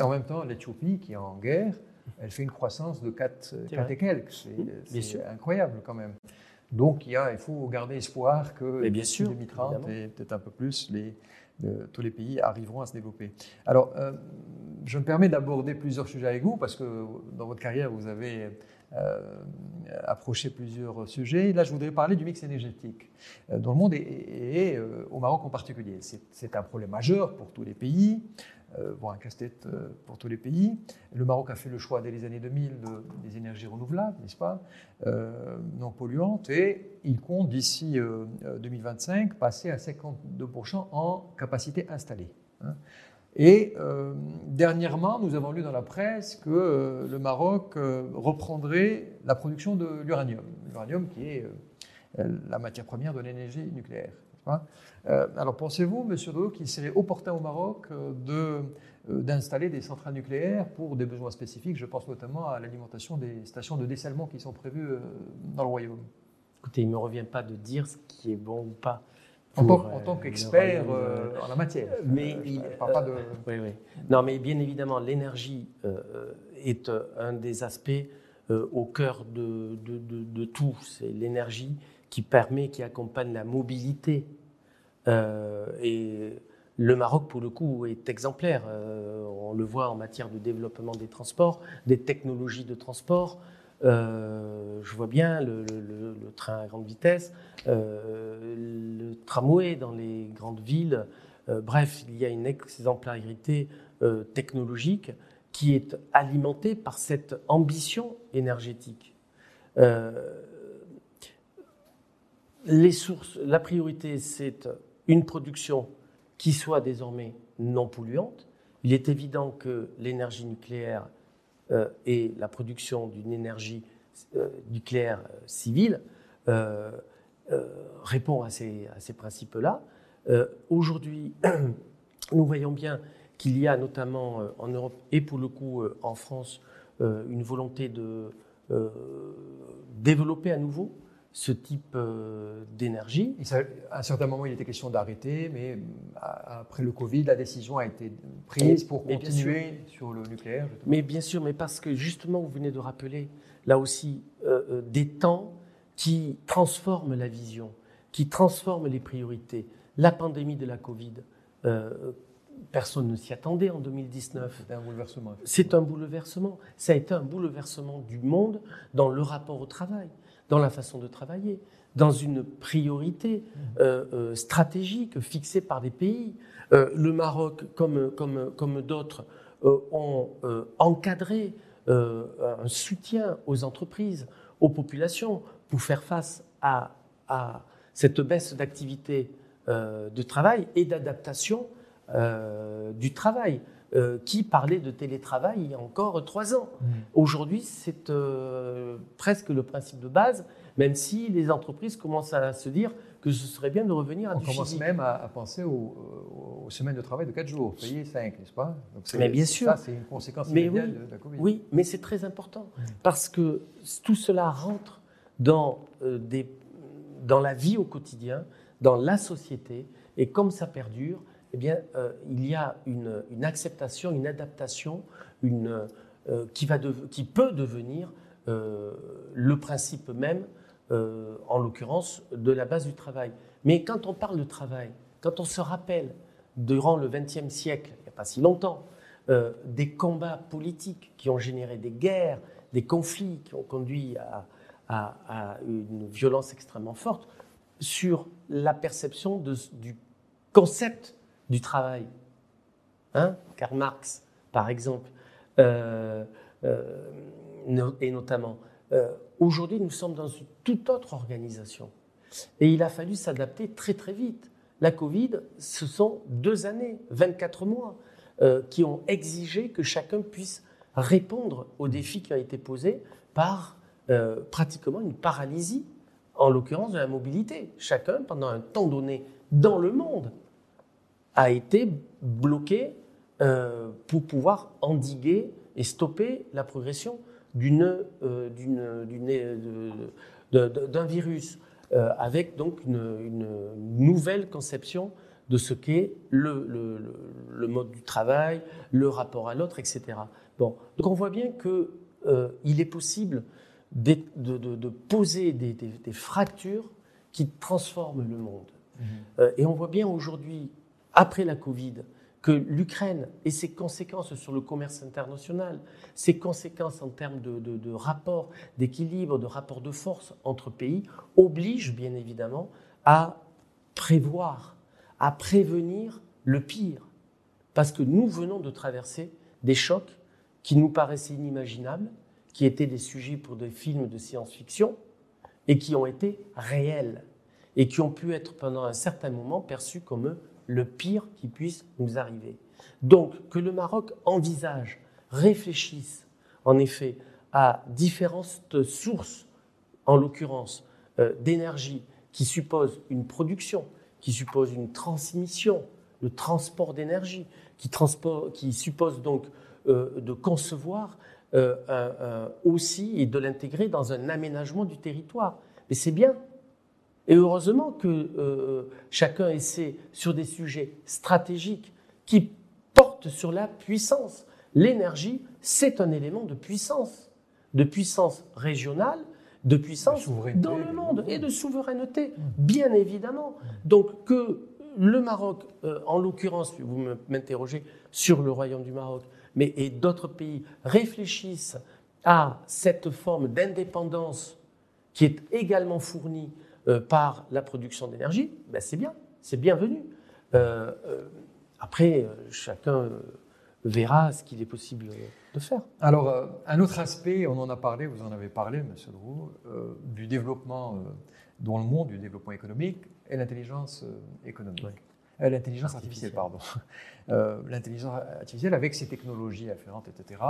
En même temps, l'Éthiopie, qui est en guerre, elle fait une croissance de 4, et quelques. C'est incroyable quand même. Donc il, y a, il faut garder espoir que bien sûr, 2030 et peut-être un peu plus, les, tous les pays arriveront à se développer. Alors, euh, je me permets d'aborder plusieurs sujets avec vous parce que dans votre carrière, vous avez euh, approcher plusieurs sujets. Là, je voudrais parler du mix énergétique euh, dans le monde et, euh, au Maroc en particulier. C'est un problème majeur pour tous les pays, voire un casse-tête pour tous les pays. Le Maroc a fait le choix dès les années 2000 des énergies renouvelables, n'est-ce pas, non polluantes, et il compte d'ici 2025 passer à 52% en capacité installée. Hein. Et euh, dernièrement, nous avons lu dans la presse que euh, le Maroc euh, reprendrait la production de l'uranium. L'uranium qui est la matière première de l'énergie nucléaire. Alors pensez-vous, Monsieur Dolo, qu'il serait opportun au Maroc d'installer des centrales nucléaires pour des besoins spécifiques? Je pense notamment à l'alimentation des stations de dessalement qui sont prévues dans le royaume. Écoutez, il ne me revient pas de dire ce qui est bon ou pas en tant, qu'expert euh, en la matière. Mais il, pas de... oui, oui. Non, mais bien évidemment, l'énergie euh, est un des aspects euh, au cœur de, de, de, tout. C'est l'énergie qui permet, qui accompagne la mobilité. Et le Maroc, pour le coup, est exemplaire. on le voit en matière de développement des transports, des technologies de transport. Euh, je vois bien le, train à grande vitesse, euh, le tramway dans les grandes villes. Euh, bref, il y a une exemplarité technologique qui est alimentée par cette ambition énergétique. les sources, la priorité, c'est une production qui soit désormais non polluante. Il est évident que l'énergie nucléaire euh, et la production d'une énergie euh, nucléaire euh, civile ces, à ces principes-là. Aujourd'hui, nous voyons bien qu'il y a notamment en Europe et pour le coup en France une volonté de développer à nouveau ce type euh, d'énergie. À un certain moment, il était question d'arrêter, mais euh, après le Covid, la décision a été prise pour continuer sur le nucléaire. Mais bien sûr, mais parce que justement, vous venez de rappeler là aussi euh, des temps qui transforment la vision, qui transforment les priorités. La pandémie de la Covid, personne ne s'y attendait en 2019. C'est un bouleversement. C'est un bouleversement. Ça a été un bouleversement du monde dans le rapport au travail dans la façon de travailler, dans une priorité mmh. stratégique fixée par des pays. le Maroc, comme, comme, comme d'autres, ont encadré un soutien aux entreprises, aux populations, pour faire face à, à cette baisse d'activité de travail et d'adaptation du travail. Euh, qui parlait de télétravail il y a encore trois ans. Mmh. Aujourd'hui, c'est euh, presque le principe de base, même si les entreprises commencent à se dire que ce serait bien de revenir à On du commence même à, penser aux, semaines de travail de quatre jours, payer cinq, n'est-ce pas? Mais bien sûr. Ça, c'est une conséquence immédiate de, la Covid. Oui, mais c'est très important, mmh. parce que tout cela rentre dans, euh, des, dans la vie au quotidien, dans la société, et comme ça perdure, eh bien, euh, il y a une, acceptation, une adaptation euh, qui, peut devenir euh, le principe même, en l'occurrence, de la base du travail. Mais quand on parle de travail, quand on se rappelle, durant le XXe siècle, il n'y a pas si longtemps, des combats politiques qui ont généré des guerres, des conflits qui ont conduit à, une violence extrêmement forte, sur la perception du concept du travail. Hein Karl Marx, par exemple, euh, euh, et notamment. Euh, aujourd'hui, nous sommes dans une toute autre organisation. Et il a fallu s'adapter très très vite. La Covid, ce sont deux années, 24 mois, qui ont exigé que chacun puisse répondre aux défis qui ont été posés par pratiquement une paralysie, en l'occurrence de la mobilité. Chacun, pendant un temps donné dans le monde, a été bloqué euh, pour pouvoir endiguer et stopper la progression d'une, euh, d'un virus, euh, avec donc une, nouvelle conception de ce qu'est le, le, mode du travail, le rapport à l'autre, etc. Bon, donc on voit bien qu'il est possible de, de, poser des, des, fractures qui transforment le monde. Mmh. et on voit bien aujourd'hui après la Covid, que l'Ukraine et ses conséquences sur le commerce international, ses conséquences en termes de, de, d'équilibre, de rapport de force entre pays, obligent bien évidemment à prévoir, à prévenir le pire. Parce que nous venons de traverser des chocs qui nous paraissaient inimaginables, qui étaient des sujets pour des films de science-fiction et qui ont été réels et qui ont pu être pendant un certain moment perçus comme le pire qui puisse nous arriver. Donc que le Maroc envisage, réfléchisse en effet à différentes sources, en l'occurrence euh, d'énergie, qui supposent une production, qui suppose une transmission, le transport d'énergie, qui, qui, suppose donc euh, de concevoir euh, aussi et de l'intégrer dans un aménagement du territoire. Mais c'est bien, et heureusement que euh, chacun essaie sur des sujets stratégiques qui portent sur la puissance. L'énergie, c'est un élément de puissance, de puissance régionale, de puissance dans le monde et de souveraineté, bien évidemment. Donc que le Maroc, euh, en l'occurrence, vous m'interrogez sur le Royaume du Maroc, mais et d'autres pays réfléchissent à cette forme d'indépendance qui est également fournie euh, par la production d'énergie, ben c'est bien, c'est bienvenu. Euh, euh, après, chacun verra ce qu'il est possible de faire. Alors, un autre aspect, on en a parlé, vous en avez parlé, Monsieur Leroux, du développement dans le monde, du développement économique et l'intelligence économique. l'intelligence artificielle, pardon. l'intelligence artificielle avec ses technologies afférentes, etc.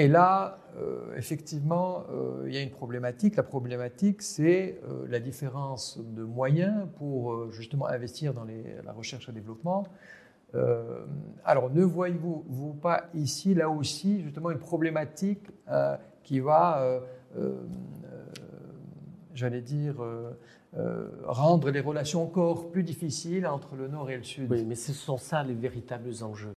Et là, euh, effectivement, euh, il y a une problématique. La problématique, c'est euh, la différence de moyens pour justement investir dans la recherche et le développement. alors, ne voyez-vous vous pas ici, là aussi, justement, une problématique qui va, j'allais dire, rendre les relations encore plus difficiles entre le Nord et le Sud Oui, mais ce sont ça les véritables enjeux.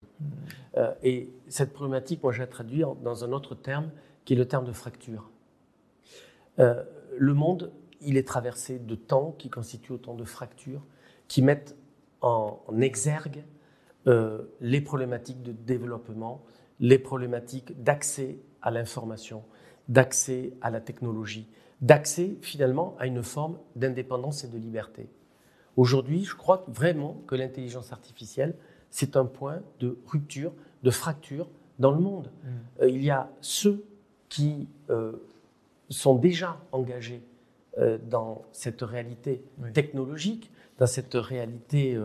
Euh, et cette problématique, moi, je la traduis dans un autre terme, qui est le terme de fracture. Euh, le monde, il est traversé de temps qui constituent autant de fractures, qui mettent en, exergue euh, les problématiques de développement, les problématiques d'accès à l'information, d'accès à la technologie, d'accès finalement à une forme d'indépendance et de liberté. Aujourd'hui, je crois vraiment que l'intelligence artificielle, c'est un point de rupture, de fracture dans le monde. Mm. Euh, il y a ceux qui euh, sont déjà engagés euh, dans cette réalité Oui. technologique, dans cette réalité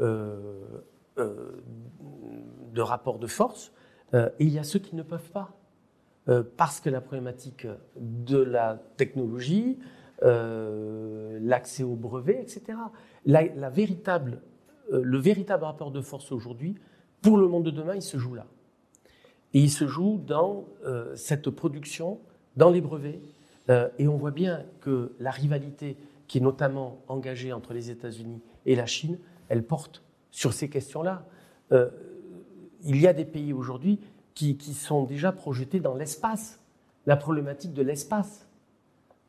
euh, de rapport de force, et il y a ceux qui ne peuvent pas. Euh, parce que la problématique de la technologie, euh, l'accès aux brevets, etc. La, véritable, euh, le véritable rapport de force aujourd'hui, pour le monde de demain, il se joue là. Et il se joue dans cette production, dans les brevets. Et on voit bien que la rivalité qui est notamment engagée entre les États-Unis et la Chine, elle porte sur ces questions-là. Il y a des pays aujourd'hui qui, qui sont déjà projetés dans l'espace, la problématique de l'espace,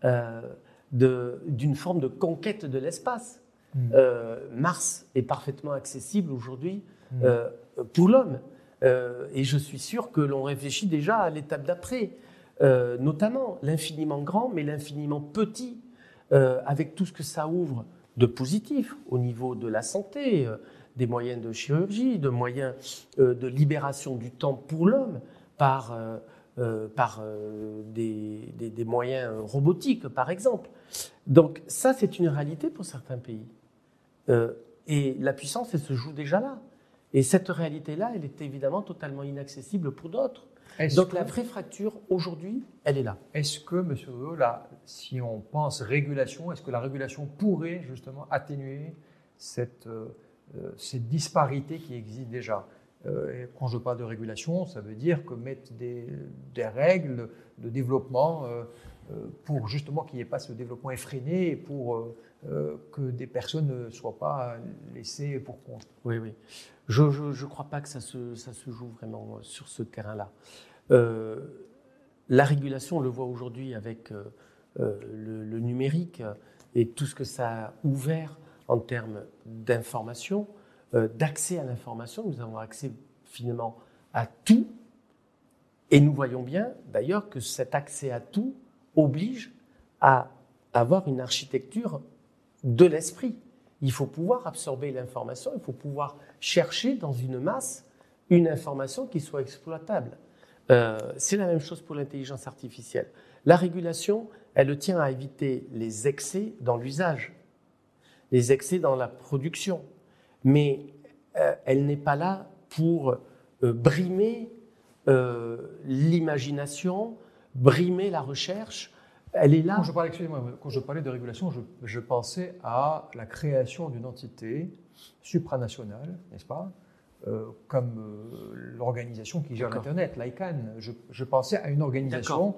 euh, d'une forme de conquête de l'espace. Mm. Euh, Mars est parfaitement accessible aujourd'hui Mm. euh, pour l'homme. Euh, et je suis sûr que l'on réfléchit déjà à l'étape d'après, notamment l'infiniment grand, mais l'infiniment petit, avec tout ce que ça ouvre de positif au niveau de la santé, des moyens de chirurgie, de moyens euh, de libération du temps pour l'homme par, euh, euh, par des, des- des moyens robotiques, par exemple. Donc ça, c'est une réalité pour certains pays. Euh, et la puissance, elle se joue déjà là. Et cette réalité-là, elle est évidemment totalement inaccessible pour d'autres. Donc que- la vraie fracture, aujourd'hui, elle est là. Est-ce que, là, si on pense régulation, est-ce que la régulation pourrait justement atténuer cette, euh, cette disparité qui existe déjà Euh, Quand je parle de régulation, ça veut dire que mettre des, des règles de développement euh, euh, pour justement qu'il n'y ait pas ce développement effréné et pour euh, euh, que des personnes ne soient pas laissées pour compte. Oui, oui. Je ne crois pas que ça se, ça se joue vraiment euh, sur ce terrain-là. Euh, la régulation, on le voit aujourd'hui avec euh, euh, le, numérique euh, et tout ce que ça a ouvert en termes d'information, euh, d'accès à l'information. Nous avons accès finalement à tout. Et nous voyons bien d'ailleurs que cet accès à tout oblige à avoir une architecture de l'esprit. Il faut pouvoir absorber l'information, il faut pouvoir chercher dans une masse une information qui soit exploitable. Euh, c'est la même chose pour l'intelligence artificielle. La régulation, elle tient à éviter les excès dans l'usage, les excès dans la production, mais euh, elle n'est pas là pour euh, brimer euh, l'imagination, brimer la recherche. Elle est là. Quand je parlais, excusez-moi, quand je parlais de régulation, je, je pensais à la création d'une entité supranationale, n'est-ce pas comme l'organisation qui gère l'Internet, l'ICANN. Je, je pensais à une organisation.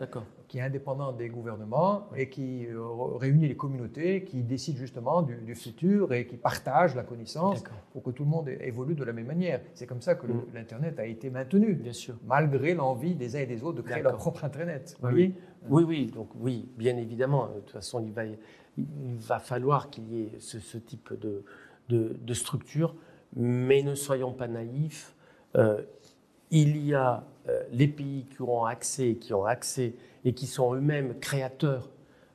Qui est indépendante des gouvernements et qui euh, réunit les communautés, qui décide justement du, du futur et qui partage la connaissance pour que tout le monde évolue de la même manière. C'est comme ça que Mm. l'Internet a été maintenu, Bien sûr. malgré l'envie des uns et des autres de créer leur propre Internet. Vous Oui, voyez Oui, oui, donc oui, bien évidemment. De toute façon, il va, il va falloir qu'il y ait ce, ce type de, de, de structure, mais ne soyons pas naïfs. Euh, il y a euh, les pays qui auront accès, qui ont accès et qui sont eux-mêmes créateurs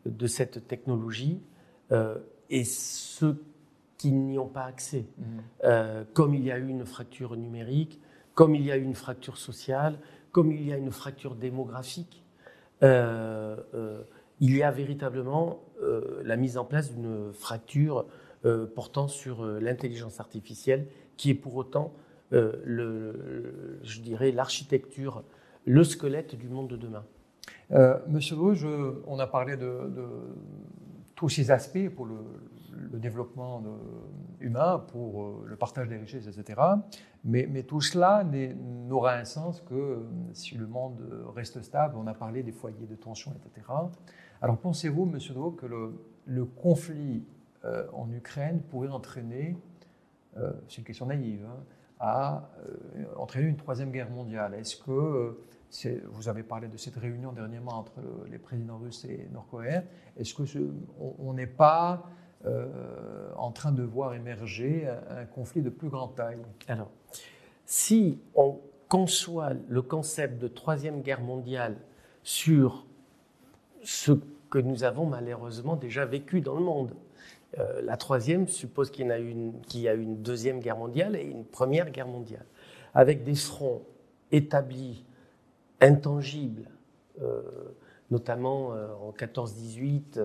de cette technologie, euh, et ceux qui n'y ont pas accès. Mhm. Euh, comme il y a eu une fracture numérique, comme il y a eu une fracture sociale, comme il y a une fracture démographique, euh, il y a véritablement la mise en place d'une fracture portant sur l'intelligence artificielle, qui est pour autant, euh, je dirais, l'architecture, le squelette du monde de demain. Euh, Monsieur Louis, on a parlé de, tous ces aspects pour le, développement humain, pour euh, le partage des richesses, etc. Mais, tout cela n'aura un sens que si le monde reste stable. On a parlé des foyers de tension, etc. Alors pensez-vous, Monsieur Louis, que le, conflit en Ukraine pourrait entraîner, c'est une question naïve, hein, à euh, entraîner une troisième guerre mondiale Est-ce que euh, vous avez parlé de cette réunion dernièrement entre le- les présidents russes et nord-coréens. Est-ce que on- n'est pas euh, en train de voir émerger un, un conflit de plus grande taille? Alors, si on conçoit le concept de troisième guerre mondiale sur ce que nous avons malheureusement déjà vécues dans le monde. Euh, la troisième suppose qu'il y, a une, une deuxième guerre mondiale et une première guerre mondiale, avec des fronts établis, intangibles, euh, notamment euh, en 14-18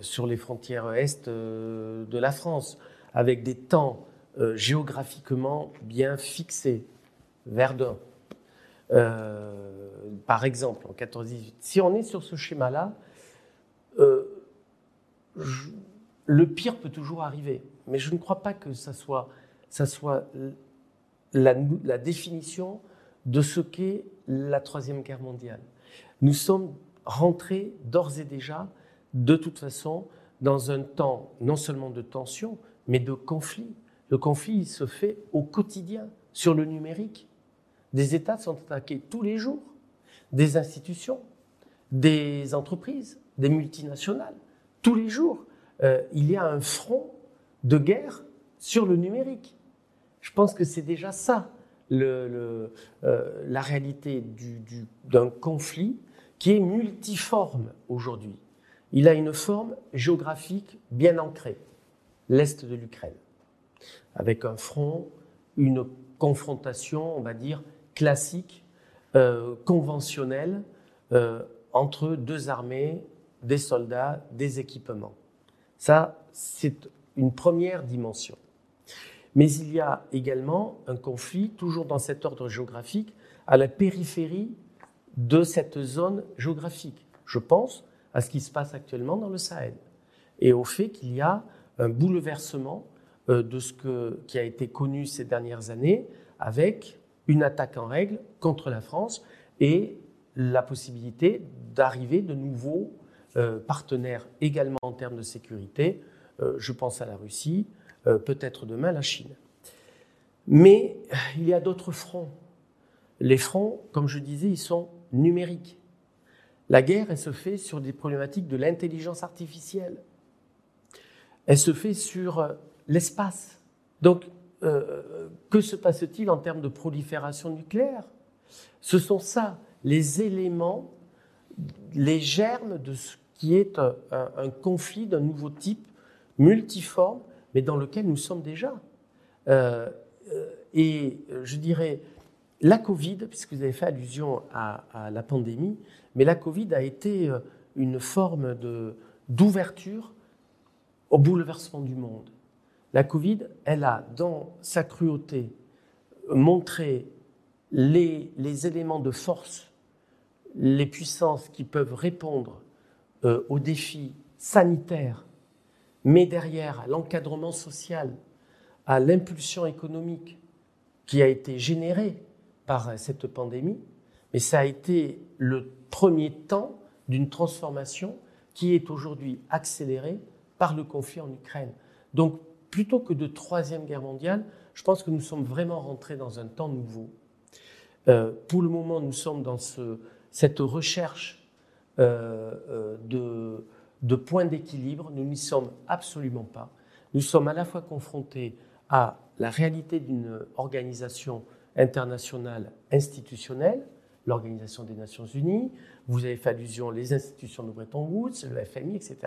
sur les frontières est de la France, avec des temps géographiquement bien fixés. Verdun, par exemple, en 14-18. Si on est sur ce schéma-là, le pire peut toujours arriver, mais je ne crois pas que ça soit, la définition de ce qu'est la Troisième Guerre mondiale. Nous sommes rentrés d'ores et déjà, de toute façon, dans un temps non seulement de tension, mais de conflit. Le conflit se fait au quotidien, sur le numérique. Des États sont attaqués tous les jours, des institutions, des entreprises, des multinationales, tous les jours. Euh, il y a un front de guerre sur le numérique. Je pense que c'est déjà ça, euh, la réalité d'un conflit qui est multiforme aujourd'hui. Il a une forme géographique bien ancrée, l'Est de l'Ukraine, avec un front, une confrontation, on va dire, classique, euh, conventionnelle, entre deux armées, des soldats, des équipements. Ça, c'est une première dimension. Mais il y a également un conflit, toujours dans cet ordre géographique, à la périphérie de cette zone géographique. Je pense à ce qui se passe actuellement dans le Sahel et au fait qu'il y a un bouleversement euh, de ce qui a été connu ces dernières années avec une attaque en règle contre la France et la possibilité d'arriver de nouveaux partenaires également en termes de sécurité. Euh, je pense à la Russie, euh, peut-être demain la Chine. Mais il y a d'autres fronts. Les fronts, comme je disais, ils sont numériques. La guerre, elle se fait sur des problématiques de l'intelligence artificielle. Elle se fait sur l'espace. Donc, que se passe-t-il en termes de prolifération nucléaire? Ce sont ça, les éléments, les germes de ce qui est un, conflit d'un nouveau type, multiforme, mais dans lequel nous sommes déjà. Euh, euh, et je dirais, la Covid, puisque vous avez fait allusion à, la pandémie, mais la Covid a été euh, une forme d'ouverture au bouleversement du monde. La Covid, elle a, dans sa cruauté, montré les, les éléments de force, les puissances qui peuvent répondre euh, aux défis sanitaires, mais derrière à l'encadrement social, à l'impulsion économique qui a été générée par cette pandémie, mais ça a été le premier temps d'une transformation qui est aujourd'hui accélérée par le conflit en Ukraine. Donc, plutôt que de troisième guerre mondiale, je pense que nous sommes vraiment rentrés dans un temps nouveau. Euh, pour le moment, nous sommes dans ce, cette recherche euh, euh, de, points d'équilibre. Nous n'y sommes absolument pas. Nous sommes à la fois confrontés à la réalité d'une organisation internationale institutionnelle, l'Organisation des Nations Unies, vous avez fait allusion les institutions de Bretton Woods, le FMI, etc.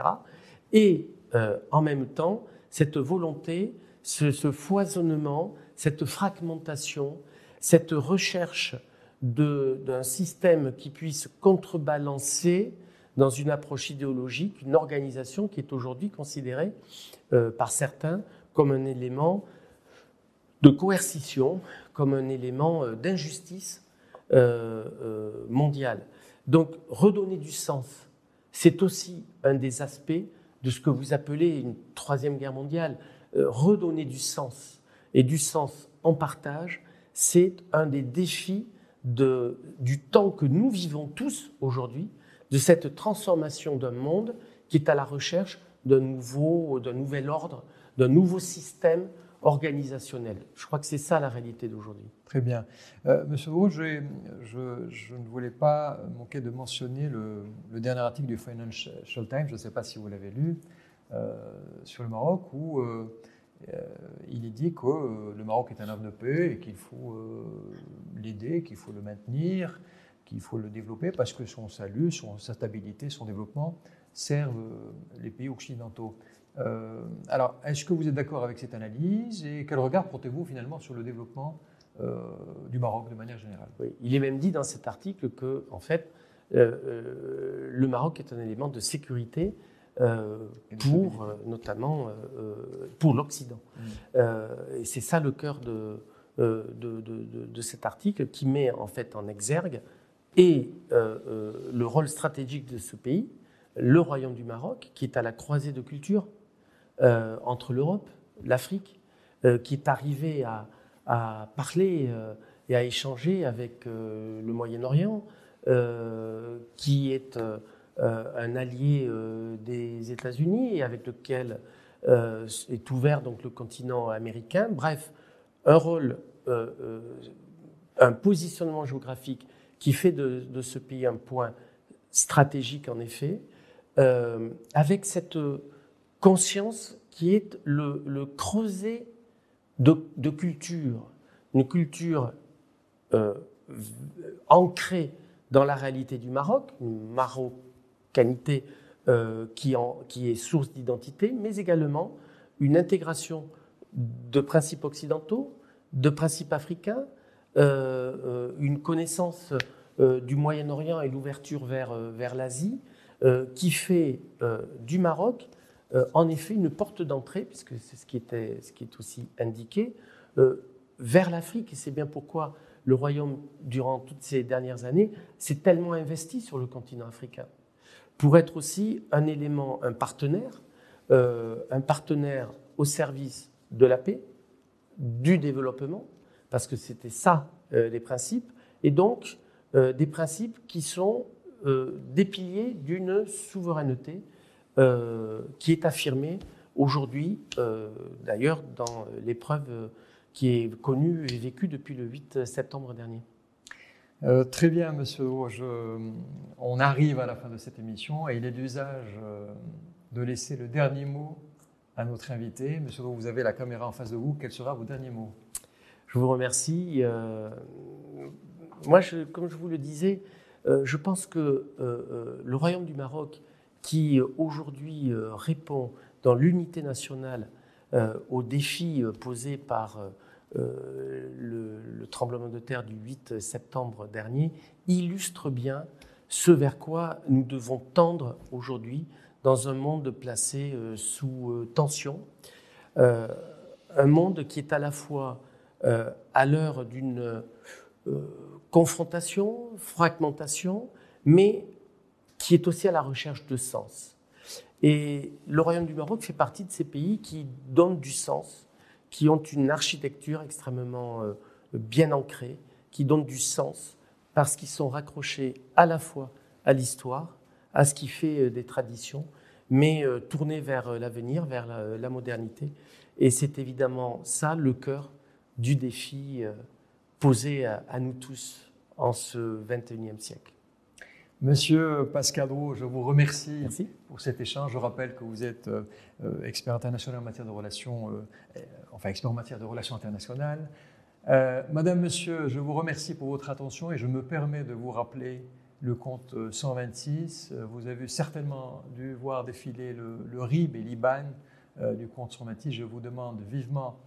Et euh, en même temps, cette volonté, ce, foisonnement, cette fragmentation, cette recherche d'un système qui puisse contrebalancer dans une approche idéologique une organisation qui est aujourd'hui considérée euh, par certains comme un élément de coercition, comme un élément euh, d'injustice euh, mondiale. Donc redonner du sens, c'est aussi un des aspects de ce que vous appelez une troisième guerre mondiale. redonner du sens et du sens en partage, c'est un des défis du temps que nous vivons tous aujourd'hui, de cette transformation d'un monde qui est à la recherche d'un nouveau, d'un nouvel ordre, d'un nouveau système organisationnel. Je crois que c'est ça la réalité d'aujourd'hui. Très bien. Euh, Monsieur Beau, je, ne voulais pas manquer de mentionner le, dernier article du Financial Times, je ne sais pas si vous l'avez lu, euh, sur le Maroc, où euh, il est dit que euh, le Maroc est un homme de paix et qu'il faut euh, l'aider, qu'il faut le maintenir, qu'il faut le développer parce que son salut, son, sa stabilité, son développement servent les pays occidentaux. alors, est-ce que vous êtes d'accord avec cette analyse et quel regard portez-vous finalement sur le développement du Maroc de manière générale? Il est même dit dans cet article que, en fait, le Maroc est un élément de sécurité euh, pour euh, notamment euh, pour l'Occident. Mm. et c'est ça le cœur de, de, de, de, cet article qui met en fait en exergue et le rôle stratégique de ce pays, le Royaume du Maroc, qui est à la croisée de cultures entre l'Europe, l'Afrique, qui est arrivé à, à parler et à échanger avec le Moyen-Orient, qui est euh, un allié euh, des États-Unis et avec lequel euh, est ouvert donc le continent américain. Bref, un rôle, un positionnement géographique qui fait de, ce pays un point stratégique en effet, avec cette conscience qui est le, creuset de, culture, une culture ancrée dans la réalité du Maroc, Maroc qualité euh, qui, est source d'identité, mais également une intégration de principes occidentaux, de principes africains, euh, euh, une connaissance du Moyen-Orient et l'ouverture vers, l'Asie, qui fait du Maroc, en effet, une porte d'entrée, puisque c'est ce, qui ce qui est aussi indiqué, vers l'Afrique. Et c'est bien pourquoi le Royaume, durant toutes ces dernières années, s'est tellement investi sur le continent africain pour être aussi un élément, un partenaire, euh, un partenaire au service de la paix, du développement, parce que c'était ça euh, les principes, et donc euh, des principes qui sont des piliers d'une souveraineté qui est affirmée aujourd'hui, d'ailleurs dans l'épreuve qui est connue et vécue depuis le 8 septembre dernier. Euh, très bien, monsieur on arrive à la fin de cette émission et il est d'usage euh, de laisser le dernier mot à notre invité. Monsieur vous avez la caméra en face de vous. Quel sera vos derniers mots? Je vous remercie. Euh, moi, comme je vous le disais, je pense que le Royaume du Maroc, qui aujourd'hui répond dans l'unité nationale aux défis posés par euh, le, tremblement de terre du 8 septembre dernier illustre bien ce vers quoi nous devons tendre aujourd'hui dans un monde placé euh, sous euh, tension, un monde qui est à la fois à l'heure d'une confrontation, fragmentation, mais qui est aussi à la recherche de sens. Et le Royaume du Maroc fait partie de ces pays qui donnent du sens qui ont une architecture extrêmement euh, bien ancrée, qui donnent du sens, parce qu'ils sont raccrochés à la fois à l'histoire, à ce qui fait euh, des traditions, mais euh, tournés vers l'avenir, vers la, modernité. Et c'est évidemment ça le cœur du défi posé à, nous tous en ce 21e siècle. Monsieur Pascadro, je vous remercie pour cet échange. Je rappelle que vous êtes expert international en matière de relations, enfin expert en matière de relations internationales. Madame, Monsieur, je vous remercie pour votre attention et je me permets de vous rappeler le compte 126. Vous avez certainement dû voir défiler le, RIB et l'IBAN du compte 126. Je vous demande vivement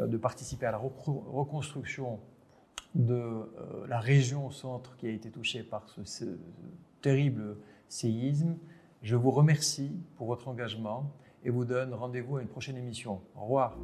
de participer à la reconstruction de euh, la région centre qui a été touchée par ce, terrible séisme. Je vous remercie pour votre engagement et vous donne rendez-vous à une prochaine émission. Au revoir.